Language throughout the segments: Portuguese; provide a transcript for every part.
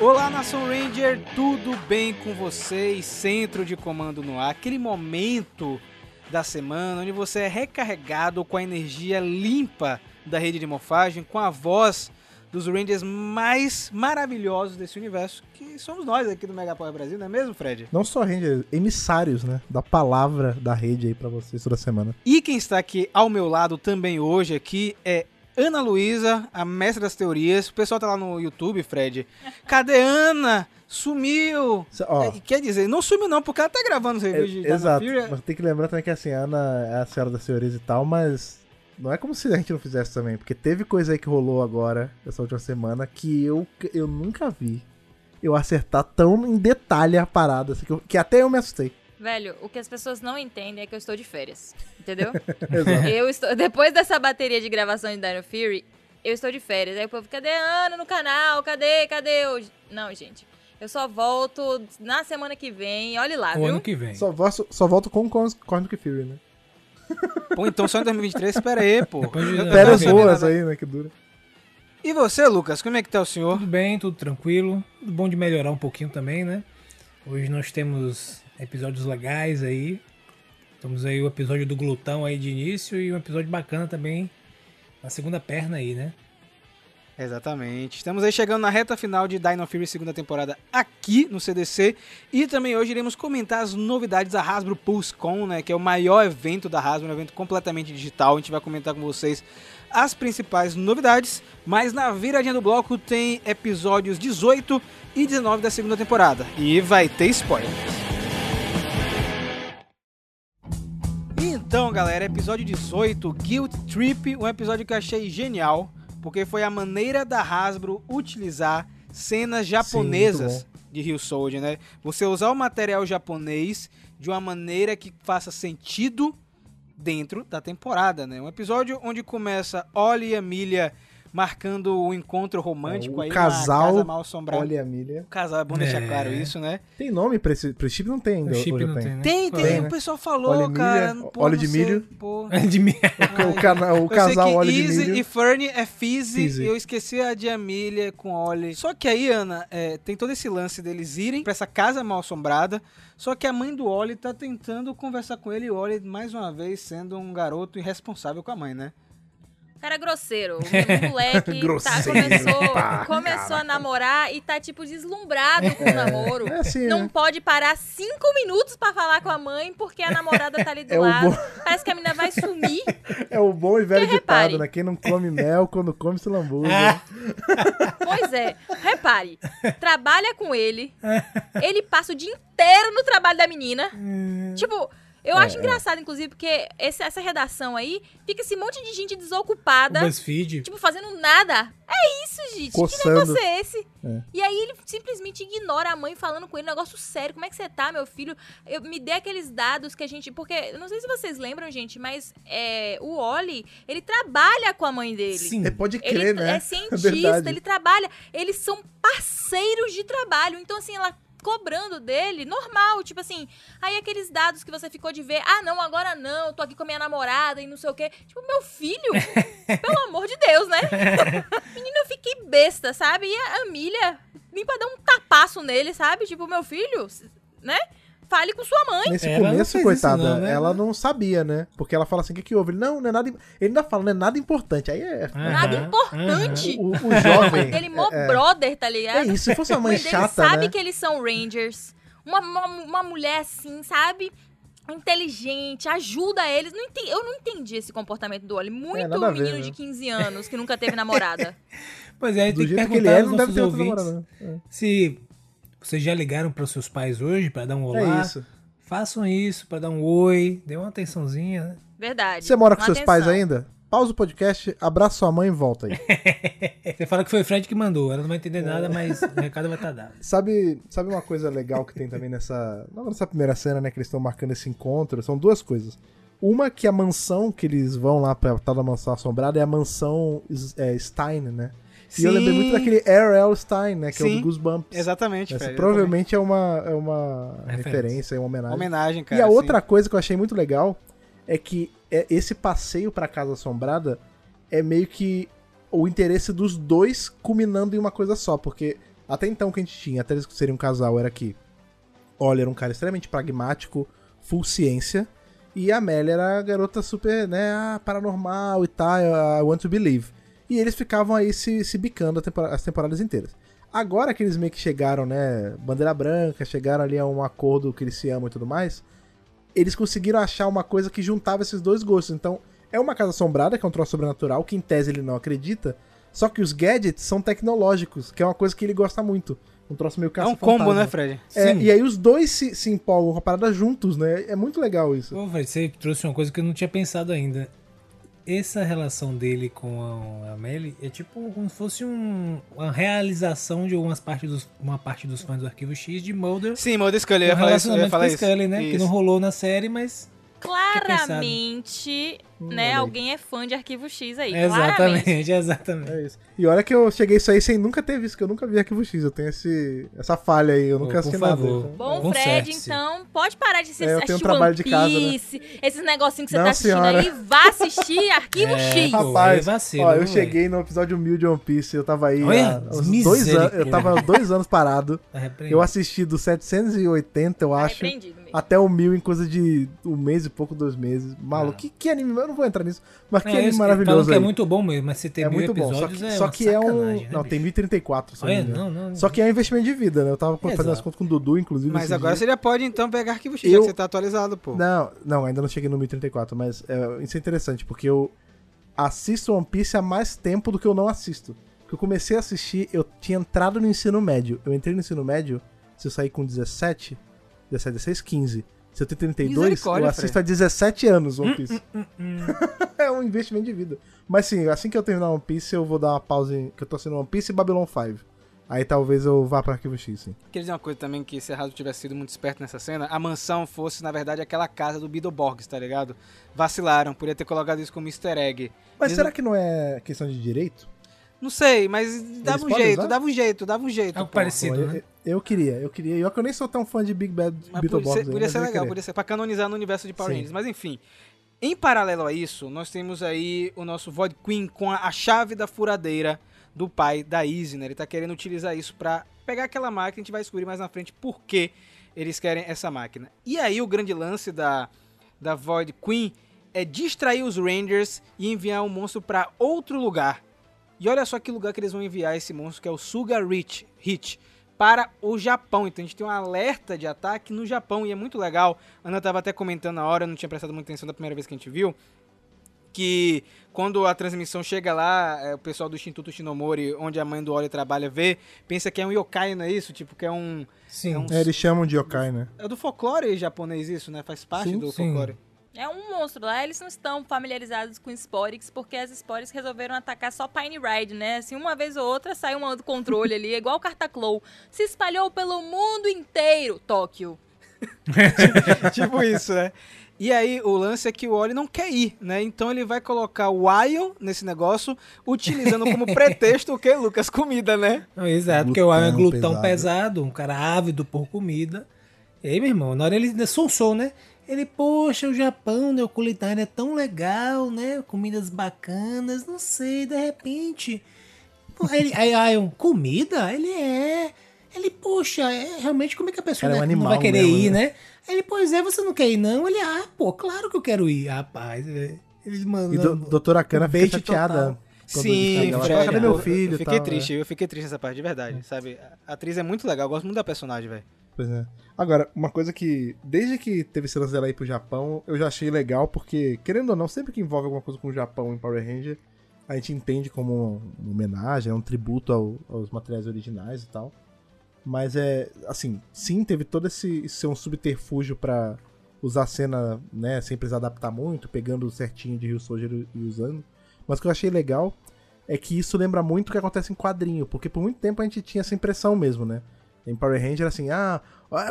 Olá, Nação Ranger, tudo bem com vocês? Centro de comando no ar, aquele momento da semana onde você é recarregado com a energia limpa da rede de morfagem, com a voz dos Rangers mais maravilhosos desse universo, que somos nós aqui do Megapower Brasil, não é mesmo, Fred? Não só Rangers, emissários, né? Da palavra da rede aí pra vocês toda semana. E quem está aqui ao meu lado também hoje aqui é Ana Luísa, a mestra das teorias. O pessoal tá lá no YouTube, Fred. Cadê Ana? Sumiu! Ó, É, Quer dizer, não sumiu não, porque ela tá gravando os é- reviews de Dino exato. Mas tem que lembrar também que assim, a Ana é a senhora das teorias e tal, mas não é como se a gente não fizesse também, porque teve coisa aí que rolou agora, essa última semana, que eu, eu nunca vi eu acertar tão em detalhe a parada, assim, que, eu- que até eu me assustei. Velho, o que as pessoas não entendem é que eu estou de férias. Entendeu? Exato. eu estou. Depois dessa bateria de gravação de Dino Fury, eu estou de férias. Aí o povo, cadê a Ana no canal? Cadê? Cadê? Eu... Não, gente. Eu só volto na semana que vem. Olhe lá, O viu? ano que vem. Só, vo- só volto com Cos- Cosmic Fury, né? Pô, então só em 2023, espera aí, pô. Férias tava sabendo boas aí, né? Que dura. E você, Lucas, como é que tá o senhor? Tudo bem, tudo tranquilo. Tudo bom de melhorar um pouquinho também, né? Hoje nós temos episódios legais aí. Temos aí o episódio do glutão aí de início e um episódio bacana também na segunda perna aí, né? Exatamente. Estamos aí chegando na reta final de Dino Fury segunda temporada aqui no CDC e também hoje iremos comentar as novidades da Hasbro PulseCon, né, que é o maior evento da Hasbro, um evento completamente digital. A gente vai comentar com vocês as principais novidades, mas na viradinha do bloco tem episódios 18 e 19 da segunda temporada e vai ter spoiler. Então, galera, episódio 18, Guilt Trip, um episódio que eu achei genial, porque foi a maneira da Hasbro utilizar cenas japonesas de Rio Soldier, né? Você usar o material japonês de uma maneira que faça sentido dentro da temporada, né? Um episódio onde começa Ollie e Amelia marcando o encontro romântico o aí casal casa mal assombrada. Olha, Emília. O casal, é bom deixar É. claro isso, né? Tem nome pra esse, pra esse chip? Não tem ainda. O chip não tem, né? Tem, tem, Tem, o né? pessoal falou, Óleo de cara. milho, pô, óleo não de sei, milho. pô. De mim. O, cana- o casal sei que óleo de Easy milho. e Fernie é Fizzy, Fizzy. e eu esqueci a de Amelia com Ollie. Só que aí, Ana, é, tem todo esse lance deles irem pra essa casa mal assombrada, só que a mãe do Ollie tá tentando conversar com ele e o Ollie, mais uma vez, sendo um garoto irresponsável com a mãe, né? Cara grosseiro. O moleque tá, começou, pra começou a namorar e tá, tipo, deslumbrado com o namoro. É assim, Não né? pode parar cinco minutos pra falar com a mãe porque a namorada tá ali do É lado. bom- Parece que a menina vai sumir. É o bom e velho Porque ditado, repare. né? Quem não come mel, quando come se lambuja. Pois é, repare, trabalha com ele, ele passa o dia inteiro no trabalho da menina. Tipo, eu É, acho engraçado, inclusive, porque esse- essa redação aí fica esse monte de gente desocupada, BuzzFeed. tipo, fazendo nada. É isso, gente. Que Coçando. negócio é esse? É. E aí ele simplesmente ignora a mãe falando com ele, um negócio sério. Como é que você tá, meu filho? Eu, me dê aqueles dados que a gente. Porque, eu não sei se vocês lembram, gente, mas é, o Oli, ele trabalha com a mãe dele. Sim. É, pode Ele crer, né? é cientista, Verdade. ele trabalha. Eles são parceiros de trabalho. Então, assim, ela cobrando dele, normal. Tipo assim, aí aqueles dados que você ficou de ver, ah, não, agora não, tô aqui com a minha namorada e não sei o quê. Tipo, meu filho, pelo amor de Deus, né? Menina, eu fiquei besta, sabe? E a Amília vim pra dar um tapaço nele, sabe? Tipo, meu filho, né? Fale com sua mãe. Nesse Ela começo, coitada, isso não, né? ela não sabia, né? Porque ela fala assim, o que que houve? Ele, não, não é nada... im-" Ele ainda fala, não é nada importante. Aí é... Nada Aham, importante. O, o A jovem... mãe dele, mó é, brother, tá é ligado? isso, se fosse uma A mãe chata, sabe né? que eles são Rangers. Uma, uma, uma mulher assim, sabe? Inteligente, ajuda eles. Não enten- eu não entendi esse comportamento do Oli. Muito É, nada a ver, menino né? de 15 anos que nunca teve namorada. Pois é, Do tem que jeito que ele perguntar é, aos não deve ter outra ouvintes namorada, né? se vocês já ligaram para os seus pais hoje para dar um É, olá. é isso. Façam isso para dar um oi, dê uma atençãozinha. né? Verdade. Você mora com seus pais atenção. ainda? Pausa o podcast, abraça sua mãe e volta aí. Você fala que foi o Fred que mandou, ela não vai É. entender nada, mas o recado vai estar dado. Sabe, sabe uma coisa legal que tem também nessa. Não nessa primeira cena, né? Que eles estão marcando esse encontro. São duas coisas. Uma que a mansão que eles vão lá pra tal da mansão assombrada é a mansão é, Stein, né? E eu lembrei muito daquele R.L. Stein, né? Que é o Sim. Goosebumps. Exatamente, Essa provavelmente é uma, é uma Referência. referência, é uma homenagem. Homenagem, cara. e a sim. outra coisa que eu achei muito legal é que é- esse passeio pra Casa Assombrada é meio que o interesse dos dois culminando em uma coisa só, porque até então que a gente tinha, até eles serem um casal, era que Ollie era um cara extremamente pragmático, full ciência, e a Amélia era a garota super, né, ah, paranormal e tal, I want to believe. E eles ficavam aí se, se bicando as temporadas inteiras. Agora que eles meio que chegaram, né, bandeira branca, chegaram ali a um acordo que eles se amam e tudo mais, eles conseguiram achar uma coisa que juntava esses dois gostos. Então, é uma casa assombrada, que é um troço sobrenatural, que em tese ele não acredita, só que os gadgets são tecnológicos, que é uma coisa que ele gosta muito. Um troço meio É caça um combo, né, Fred? É, Sim. e aí os dois se, se empolgam com a parada juntos, né? É muito legal isso. Pô, Fred, você trouxe uma coisa que eu não tinha pensado ainda. Essa relação dele com a Amelie é tipo como se fosse um- uma realização de algumas partes dos, uma parte dos fãs do Arquivo X de Mulder. Sim, Mulder Scully, eu ia falar isso. Eu ia falar com a isso. Scully, né? Que Isso. não rolou na série, mas. Claramente, Hum, né? Alguém é fã de Arquivo X aí. Claramente. Exatamente, exatamente. É isso. E olha que eu cheguei isso aí sem nunca ter visto, que eu nunca vi Arquivo X. Eu tenho esse, essa falha aí, eu nunca Pô, assisti nada. então. Bom, Conserte-se. Fred, então pode parar de assistir, É, eu tenho um assistir trabalho One de casa, né? Piece, esses negocinhos que você Não, tá assistindo senhora. aí, vá assistir Arquivo É, X. Rapaz, vacilo, ó, eu viu, cheguei no episódio 1000 de One Piece, eu tava aí Olha, há dois anos, eu tava dois anos parado. Tá. Eu assisti do 780, eu Tá acho, mesmo. Até o 1000 em coisa de um mês e pouco, dois meses. Maluco, Ah. que, que anime, eu não vou entrar nisso, mas que É, anime maravilhoso que é muito bom mesmo, mas se tem É mil muito bom, só episódios que, é só que é um... né, não, bicho? tem 1034, se eu não Olha, não, não, não. Só que é um investimento de vida, né? Eu tava fazendo as Exato. contas com o Dudu, inclusive. Mas agora dias. você já pode então pegar arquivo X, Eu- já que você tá atualizado, pô. Não, não, ainda não cheguei no 1034, mas é, isso é interessante, porque eu assisto One Piece há mais tempo do que eu não assisto. Porque eu comecei a assistir, eu tinha entrado no ensino médio. Eu entrei no ensino médio, se eu sair com 17, 17, 16, 15. Se eu tenho 32, Misericórdia, eu assisto há 17 anos One Piece. é um investimento de vida. Mas sim, assim que eu terminar One Piece, eu vou dar uma pausa em, que eu tô assistindo One Piece e Babylon 5. Aí talvez eu vá pra Arquivo X, sim. Queria dizer uma coisa também, que se a Hasbro tivesse sido muito esperto nessa cena, a mansão fosse, na verdade, aquela casa do Beetleborgs, tá ligado? Vacilaram, podia ter colocado isso como easter egg. Mas Eles será que não é questão de direito? Não sei, mas dava um podem jeito, usar? dava um jeito, dava um jeito. Algo pô. parecido. Né? Eu queria, eu queria. E olha que eu nem sou tão fã de Big Bad Beetleborgs. podia podia ser eu legal, podia ser pra canonizar no universo de Power. Rangers. Mas enfim, em paralelo a isso, nós temos aí o nosso Void Queen com a, a chave da furadeira do pai da Easy, né? Ele tá querendo utilizar isso pra pegar aquela máquina, a gente vai descobrir mais na frente por que eles querem essa máquina. E aí o grande lance da, da Void Queen é distrair os Rangers e enviar o monstro pra outro lugar. E olha só que lugar que eles vão enviar esse monstro, que é o Suga Rich, Hit, para o Japão. Então a gente tem um alerta de ataque no Japão e é muito legal. A Ana estava até comentando na hora, eu não tinha prestado muita atenção da primeira vez que a gente viu. Que quando a transmissão chega lá, é, o pessoal do Instituto Shinomori, onde a mãe do Ori trabalha, vê, pensa que é um yokai, não é isso? Tipo, que é um. Sim. É um- É, eles chamam de yokai, né? É do folclore japonês isso, né? Faz parte Sim, do sim. É um monstro lá, eles não estão familiarizados com Sporix, porque as Sporix resolveram atacar só Pine Ride, né? Assim, uma vez ou outra saiu uma do controle ali, é igual o Cartaclow. Se espalhou pelo mundo inteiro, Tóquio. tipo isso, né? E aí, o lance é que o Oli não quer ir, né? Então ele vai colocar o Ion nesse negócio, utilizando como pretexto o que, Lucas? Comida, né? Não, exato, porque o Iron é Glutão glutão pesado. pesado. um cara ávido por comida. E aí, meu irmão, na hora ele sonsou, né? Ele, poxa, o Japão, né? O culinário é tão legal, né? Comidas bacanas, não sei, de repente. Pô, Aí, aí Iron, comida? Ele é. Ele, poxa, é, realmente como é que a pessoa Cara, é um né, não vai querer mesmo, ir, né? né? Aí ele, pois é, você não quer ir, não? Ele, ah, pô, claro que eu quero ir, rapaz. é. Ele, mano, E do, doutora Cana um fica chateada. total. Sim, ele Cadê meu eu- filho? Eu fiquei tal, triste, é. eu fiquei triste nessa parte, de verdade, sabe? A atriz é muito legal, eu gosto muito da personagem, velho. Pois é. Agora, uma coisa que, desde que teve esse lance dela ir pro Japão, eu já achei legal, porque, querendo ou não, sempre que envolve alguma coisa com o Japão em Power Ranger, a gente entende como uma homenagem, é um tributo ao- aos materiais originais e tal. Mas é, assim, sim, teve todo esse ser um subterfúgio pra usar a cena, né, sem precisar adaptar muito, pegando certinho de Rio Soldier e usando. Mas o que eu achei legal é que isso lembra muito o que acontece em quadrinho, porque por muito tempo a gente tinha essa impressão mesmo, né? Em Power Ranger, assim, ah,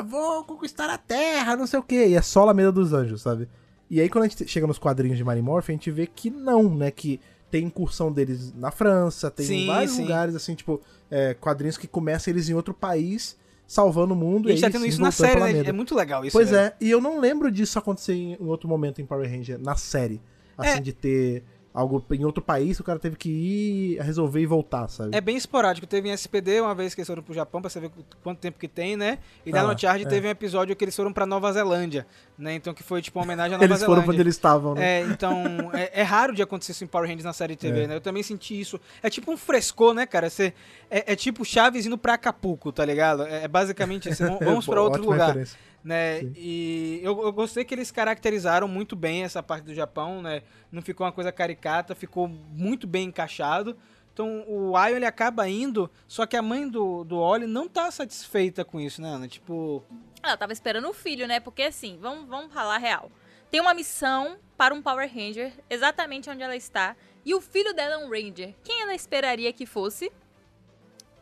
vou conquistar a Terra, não sei o quê, e é só Lameda dos Anjos, sabe? E aí quando a gente chega nos quadrinhos de Marimorph, a gente vê que não, né? Que tem incursão deles na França, tem Sim, vários sim. lugares, assim, tipo, é, quadrinhos que começam eles em outro país, salvando o mundo. E a gente tá tendo isso na série, né? É muito legal isso, Pois velho. é, e eu não lembro disso acontecer em outro momento em Power Ranger, na série. Assim, É. de ter algo em outro país, o cara teve que ir resolver e voltar, sabe? É bem esporádico. Teve em SPD uma vez que eles foram pro Japão pra ver quanto tempo que tem, né? E Ah, da No Charge é. teve um episódio que eles foram pra Nova Zelândia, né? Então que foi tipo uma homenagem à Nova Eles foram Zelândia. pra onde eles estavam, né? É, então, é, é raro de acontecer isso em Power Rangers na série de TV, É. né? Eu também senti isso. É tipo um frescor, né, cara? Você, é, é tipo Chaves indo pra Acapulco, tá ligado? É, é basicamente isso. Vamos- pra outro lugar referência. Né? Sim. E eu, eu gostei que eles caracterizaram muito bem essa parte do Japão, né? Não ficou uma coisa caricata, ficou muito bem encaixado. Então o Ion ele acaba indo, só que a mãe do, do Oli não tá satisfeita com isso, né, Ana? Tipo, Ela tava esperando o filho, né? Porque assim, vamos, vamos falar a real. Tem uma missão para um Power Ranger, exatamente onde ela está. E o filho dela é um Ranger. Quem ela esperaria que fosse?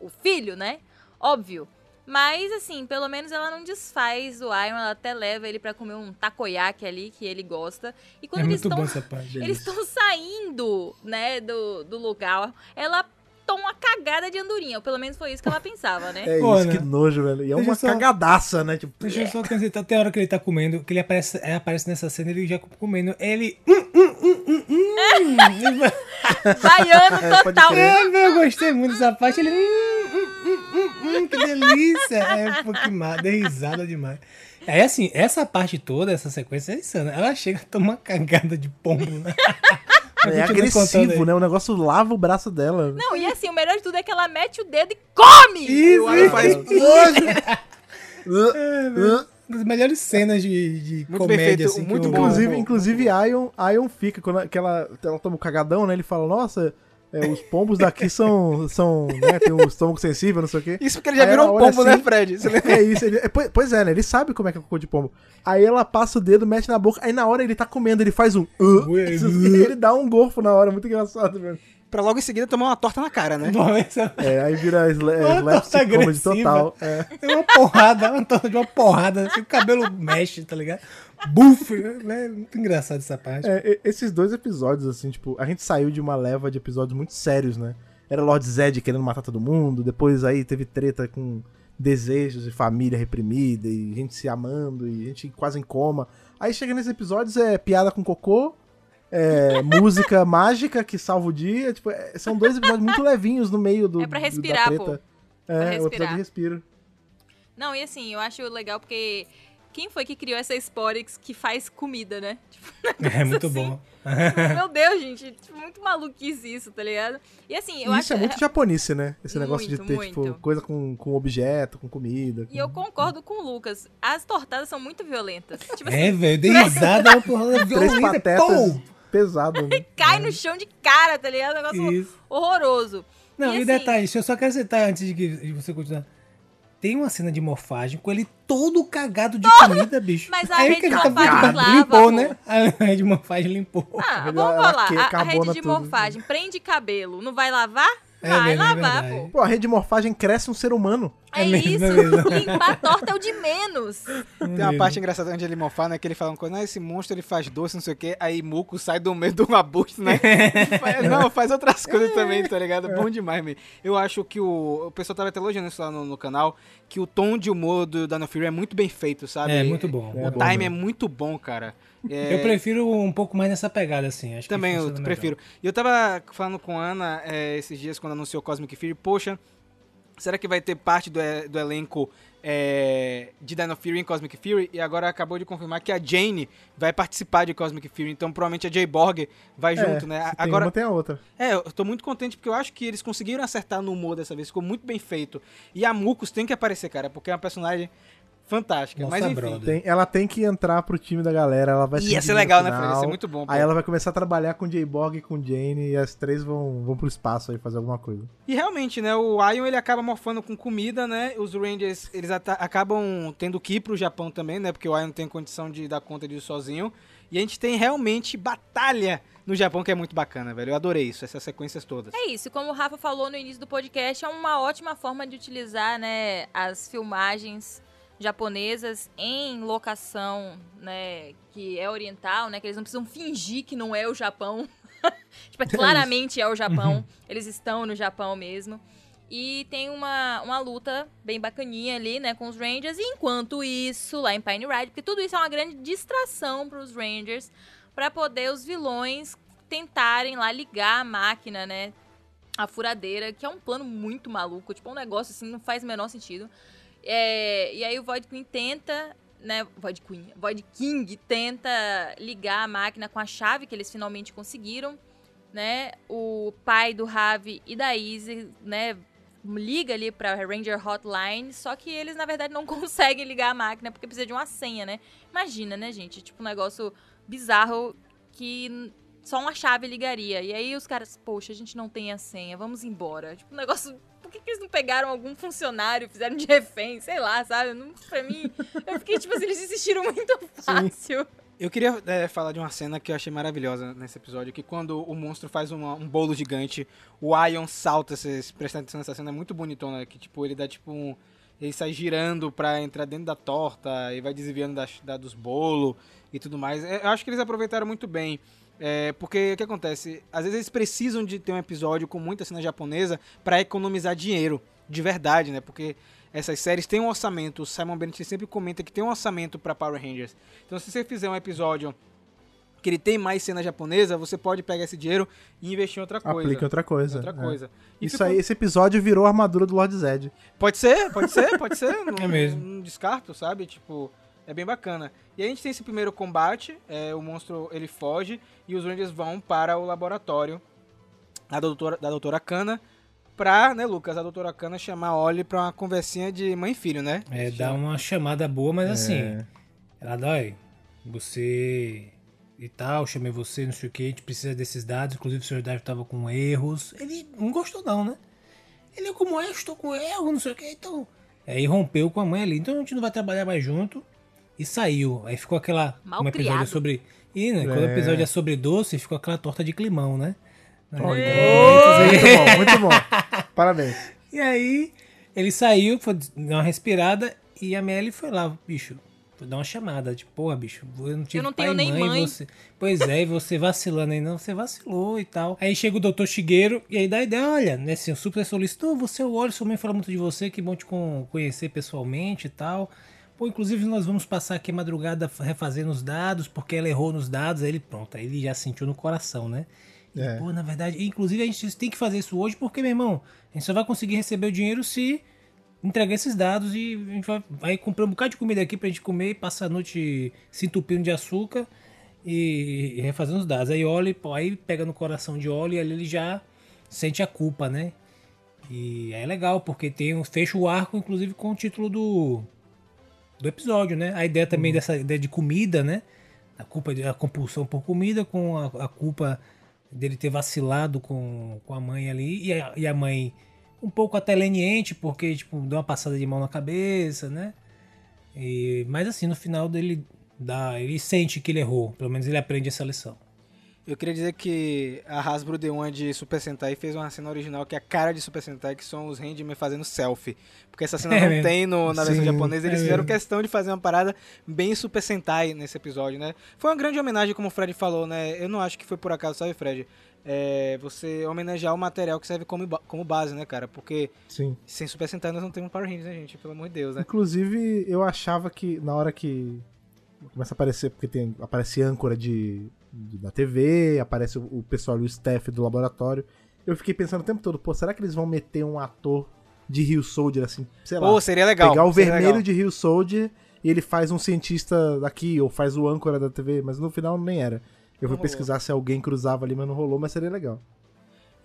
O filho, né? Óbvio. Mas, assim, pelo menos ela não desfaz o Iron, ela até leva ele pra comer um takoyaki ali, que ele gosta. E quando É eles estão eles estão saindo, né, do, do lugar, ela uma cagada de andorinha. Ou pelo menos foi isso que ela pensava, né? É Pô, isso, né? que nojo, velho. E é uma só- cagadaça, né? Tipo, Deixa eu só acrescentar, tem hora que ele tá comendo, que ele aparece, é, aparece nessa cena, ele já comendo. Ele. Hum, hum, hum, hum, hum. Baiano É, total. É, eu gostei muito dessa parte. Ele. Hum, hum, hum, hum, que delícia! É, pô, que dei risada demais. É assim, essa parte toda, essa sequência é insana. Ela chega a tomar cagada de pombo, né? É agressivo, né? O negócio lava o braço dela. Não, e assim, o melhor de tudo é que ela mete o dedo e come! Isso, faz É, das melhores cenas de, de Muito comédia, assim. que muito eu- bom. Inclusive, inclusive Ion, Ion fica, quando ela- que ela, ela toma o cagadão, né? Ele fala, nossa, é, os pombos daqui são, são né, tem um estômago sensível, não sei o quê. Isso porque ele já Aí virou um pombo, assim- né, Fred? É isso, ele, é, pois, é, né? Ele sabe como é que é cocô de pombo. Aí ela passa o dedo, mete na boca, aí na hora ele tá comendo, ele faz um... "Uh", ele dá um gorfo na hora, muito engraçado, velho. Pra logo em seguida tomar uma torta na cara, né? Bom, essa- É, aí vira sla, slapstick torta comedy total. É. Tem uma porrada, uma torta de uma porrada, assim, o cabelo mexe, tá ligado? Buf! É muito engraçado essa parte. É, e- esses dois episódios, assim, tipo, a gente saiu de uma leva de episódios muito sérios, né? Era Lord Zed querendo matar todo mundo, depois aí teve treta com desejos de família reprimida, e gente se amando, e gente quase em coma. Aí chega nesses episódios, é piada com cocô, é, música mágica que salva o dia, tipo, é, são dois episódios muito levinhos no meio do É pra do- respirar, da pô. treta. Pra É, o respirar. episódio de respiro. Não, e assim, eu acho legal porque quem foi que criou essa Sporix que faz comida, né? Tipo, É muito assim. bom. meu Deus, gente, tipo, muito maluquice isso, tá ligado? E assim, eu E acho isso é muito japonice, né? Esse negócio de Muito, ter, tipo, muito. coisa com, com objeto, com comida. E eu concordo com o Lucas. As tortadas são muito violentas. Tipo assim, É, velho, dei risada, uma porrada Três patetas pô! pesado, né? cai no chão de cara, tá ligado? Um negócio Isso. horroroso. Não, E e, assim- detalhe, deixa eu só acrescentar antes de, que, de você continuar. Tem uma cena de morfagem com ele todo cagado de comida, bicho. Mas a Aí rede que ele de tá morfagem lava, limpou, né? A rede de morfagem limpou. Ah, vamos falar. que- A, a rede de tudo. morfagem prende cabelo. Não vai lavar? É Vai mesmo, é lavar, verdade. pô. Pô, a rede de morfagem cresce um ser humano. É, É mesmo, isso. é. Limpar a torta é o de menos. Tem uma parte engraçada onde ele mofar, né? Que ele fala uma coisa, ah, esse monstro ele faz doce, não sei o quê. Aí Muco sai do meio de um abuso, né? Faz- não, faz outras coisas também, tá ligado? Bom demais, mesmo. Eu acho que o. O pessoal tava até elogiando isso lá no, no canal, que o tom de humor do Dino Fury é muito bem feito, sabe? É, muito bom. O É bom time é muito bom, cara. É, Eu prefiro um pouco mais nessa pegada, assim. Acho que Também eu prefiro. E eu tava falando com a Ana é, esses dias quando anunciou Cosmic Fury, poxa, será que vai ter parte do, e- do elenco é, de Dino Fury em Cosmic Fury? E agora acabou de confirmar que a Jane vai participar de Cosmic Fury, então provavelmente a Jay Borg vai junto, É, né? se tem Agora, uma, tem a outra. é, eu tô muito contente porque eu acho que eles conseguiram acertar no humor dessa vez, ficou muito bem feito. E a Mucus tem que aparecer, cara, porque é uma personagem fantástica. Nossa, Mas enfim. Tem- ela tem que entrar pro time da galera, ela vai Ia se ser legal, no né, Fred? Ia final. ser muito bom. pô. Aí ela vai começar a trabalhar com J-Borg e com Jane e as três vão, vão pro espaço aí fazer alguma coisa. E realmente, né, o Ion ele acaba morfando com comida, né? Os Rangers, eles acabam tendo que ir pro Japão também, né? Porque o Ion tem condição de dar conta disso sozinho. E a gente tem realmente batalha no Japão que é muito bacana, velho. Eu adorei isso, essas sequências todas. É isso, como o Rafa falou no início do podcast, é uma ótima forma de utilizar, né, as filmagens japonesas em locação, né, que é oriental, né, que eles não precisam fingir que não é o Japão. tipo, é, claramente é o Japão. Eles estão no Japão mesmo. E tem uma, uma luta bem bacaninha ali, né, com os Rangers. E enquanto isso, lá em Pine Ride, porque tudo isso é uma grande distração para os Rangers, para poder os vilões tentarem lá ligar a máquina, né? A furadeira, que é um plano muito maluco, tipo, um negócio assim, não faz o menor sentido. É, e aí o Void Queen tenta, né? Void Queen, Void King tenta ligar a máquina com a chave que eles finalmente conseguiram, né? O pai do Ravi e da Izzy, né? Liga ali pra Ranger Hotline, só que eles na verdade não conseguem ligar a máquina porque precisa de uma senha, né? Imagina, né, gente? Tipo um negócio bizarro que só uma chave ligaria. E aí os caras, poxa, a gente não tem a senha, vamos embora. Tipo, um negócio. Por que, que eles não pegaram algum funcionário, fizeram de refém, sei lá, sabe? Não, pra mim, eu fiquei tipo assim, eles desistiram muito fácil. Eu queria é, falar de uma cena que eu achei maravilhosa nesse episódio, que quando o monstro faz uma- um bolo gigante, o Ion salta, vocês prestam atenção nessa cena, é muito bonitona, que tipo, ele dá tipo um... Ele sai girando pra entrar dentro da torta e vai desviando das- da, dos bolos e tudo mais. É, Eu acho que eles aproveitaram muito bem. É, porque o que acontece? Às vezes eles precisam de ter um episódio com muita cena japonesa pra economizar dinheiro, de verdade, né? Porque essas séries têm um orçamento. O Simon Bennett sempre comenta que tem um orçamento pra Power Rangers. Então, se você fizer um episódio que ele tem mais cena japonesa, você pode pegar esse dinheiro e investir em outra coisa. Aplica em outra coisa. Outra é. coisa. E Isso ficou- aí, esse episódio virou a armadura do Lord Zed. Pode ser, pode ser, pode ser. Não, É mesmo. Não descarto, sabe? Tipo, é bem bacana. E a gente tem esse primeiro combate, é, o monstro ele foge e os Rangers vão para o laboratório da doutora, da doutora Kana pra, né, Lucas, a doutora Kana chamar a Ollie pra uma conversinha de mãe e filho, né? É, dá uma chamada boa, mas assim, É. ela dói. Você e tal, chamei você, não sei o que, a gente precisa desses dados, inclusive o senhor Dave tava com erros. Ele não gostou não, né? Ele, como é, estou com erro, não sei o que, então... Aí rompeu com a mãe ali, então a gente não vai trabalhar mais junto. E saiu. Aí ficou aquela... Mal como o episódio é criado. sobre... E, né, quando o É. episódio é sobre doce, ficou aquela torta de climão, né? Ê! Muito bom, muito bom. Parabéns. E aí, ele saiu, foi dar uma respirada e a Melly foi lá, bicho. Foi dar uma chamada, tipo, porra, bicho, eu não tive Eu não pai tenho e nem mãe. Você... Pois é, e você vacilando aí, não, você vacilou e tal. Aí chega o doutor Shigeru e aí dá a ideia, olha, né, assim, o super solicitou, você, eu olho, sua mãe fala muito de você, que bom te con- conhecer pessoalmente e tal. Pô, inclusive nós vamos passar aqui a madrugada refazendo os dados, porque ela errou nos dados, aí ele, pronto, aí ele já sentiu no coração, né? E, É. Pô, na verdade, inclusive a gente tem que fazer isso hoje, porque, meu irmão, a gente só vai conseguir receber o dinheiro se entregar esses dados e a gente vai, vai comprar um bocado de comida aqui pra gente comer e passar a noite se entupindo de açúcar e, e refazendo os dados. Aí olha, pô, aí pega no coração de óleo e ali ele já sente a culpa, né? E é legal, porque tem fecha o arco, inclusive, com o título do, do episódio, né? A ideia também dessa ideia de comida, né? A culpa de- a compulsão por comida com a, a culpa dele ter vacilado com, com a mãe ali e a, e a mãe um pouco até leniente porque tipo deu uma passada de mão na cabeça, né? E, mas assim no final dele dá, ele sente que ele errou, pelo menos ele aprende essa lição. Eu queria dizer que a Hasbro deu uma de Super Sentai e fez uma cena original que é a cara de Super Sentai, que são os Randyman fazendo selfie. Porque essa cena É não mesmo. tem no- na versão Sim, japonesa, eles é fizeram mesmo. questão de fazer uma parada bem Super Sentai nesse episódio, né? Foi uma grande homenagem, como o Fred falou, né? Eu não acho que foi por acaso, sabe, Fred? É, você homenagear o material que serve como, como base, né, cara? Porque Sim. sem Super Sentai nós não temos Power Rangers, né, gente? Pelo amor de Deus, né? Inclusive, eu achava que na hora que começa a aparecer, porque tem, aparece âncora de, de- da TV, aparece o, o pessoal e o staff do laboratório. Eu fiquei pensando o tempo todo, pô, será que eles vão meter um ator de Rio Soldier assim, sei lá, Pô, seria legal. pegar o vermelho legal. de Rio Soldier e ele faz um cientista daqui, ou faz o âncora da TV, mas no final nem era. Eu fui Não rolou. pesquisar se alguém cruzava ali, mas não rolou, mas seria legal.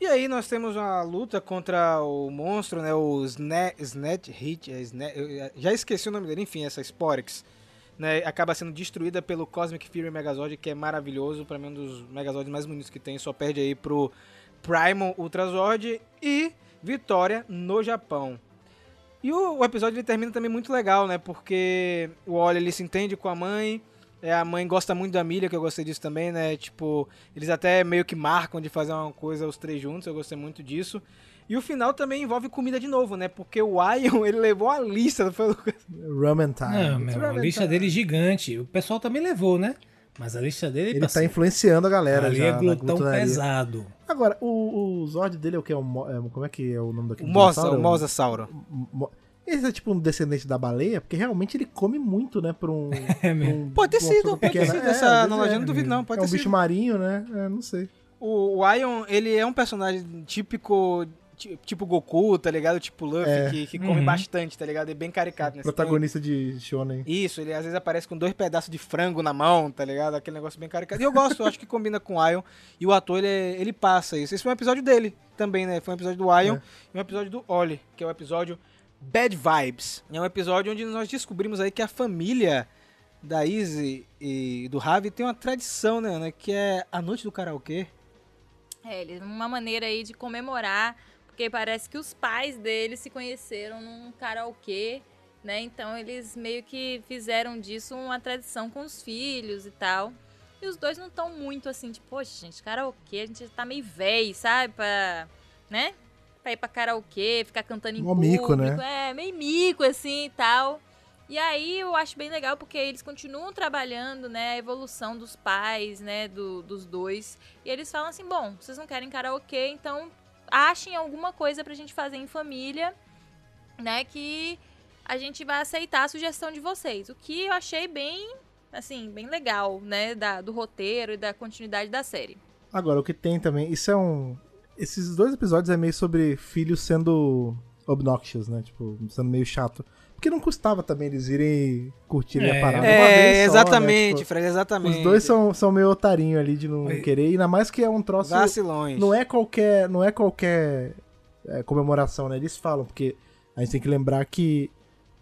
E aí nós temos uma luta contra o monstro, né? O Sne Snatch Hit. é já esqueci o nome dele, enfim, essa Sporex. Né, acaba sendo destruída pelo Cosmic Fury Megazord, que é maravilhoso, pra mim um dos Megazords mais bonitos que tem, só perde aí pro Primal Ultrazord e vitória no Japão. E o, o episódio ele termina também muito legal, né? Porque o Oli ele se entende com a mãe, é, a mãe gosta muito da Milha, que eu gostei disso também, né? Tipo, eles até meio que marcam de fazer uma coisa os três juntos, eu gostei muito disso. E o final também envolve comida de novo, né? Porque o Ion, ele levou a lista, não foi, Lucas? Ramen Time. Não, meu, a lista dele é gigante. O pessoal também levou, né? Mas a lista dele, Ele tá parceiro, influenciando a galera ali já é glutão pesado. Agora, o, o Zord dele é o que? É o, é, como é que é o nome O daquele Mosa, dinossauro? o Mosasauro. Mo- Esse é tipo um descendente da baleia, porque realmente ele come muito, né? Por um. É mesmo. um Pode ter sido, pode ter pequena. sido. É, Essa analogia é. não duvido, não. Pode é um ter bicho sido. marinho, né? É, não sei. O, o Ion, ele é um personagem típico, tipo Goku, tá ligado? Tipo Luffy, É. que, que come Uhum. bastante, tá ligado? É bem caricato. Né? Tem- Protagonista de Shonen. Isso, ele às vezes aparece com dois pedaços de frango na mão, tá ligado? Aquele negócio bem caricato. E eu gosto, eu acho que combina com o Ion. E o ator, ele, ele passa isso. Esse foi um episódio dele também, né? Foi um episódio do Ion É. e um episódio do Oli, que é o episódio Bad Vibes. É um episódio onde nós descobrimos aí que a família da Izzy e do Ravi tem uma tradição, né, Ana? Que é a noite do karaokê. É, ele- uma maneira aí de comemorar, porque parece que os pais dele se conheceram num karaokê, né? Então eles meio que fizeram disso uma tradição com os filhos e tal. E os dois não estão muito assim, tipo, poxa, gente, karaokê, a gente já tá meio velho, sabe? Pra, né? Pra ir pra karaokê, ficar cantando em Mó público. mico, né? É, meio mico, assim e tal. E aí eu acho bem legal porque eles continuam trabalhando, né, a evolução dos pais, né, do- dos dois. E eles falam assim, bom, vocês não querem karaokê, então achem alguma coisa pra gente fazer em família, né, que a gente vai aceitar a sugestão de vocês. O que eu achei bem, assim, bem legal, né, da, do roteiro e da continuidade da série. Agora, o que tem também, isso é um. Esses dois episódios é meio sobre filhos sendo obnoxious, né? Tipo, sendo meio chato. Porque não custava também eles irem curtirem É. a parada. uma É, vez só, né? exatamente, Tipo, Fred, exatamente. Os dois são, são meio otarinho ali de não querer, ainda mais que é um troço. vacilões. Não é qualquer, não é qualquer é, comemoração, né? Eles falam, porque a gente tem que lembrar que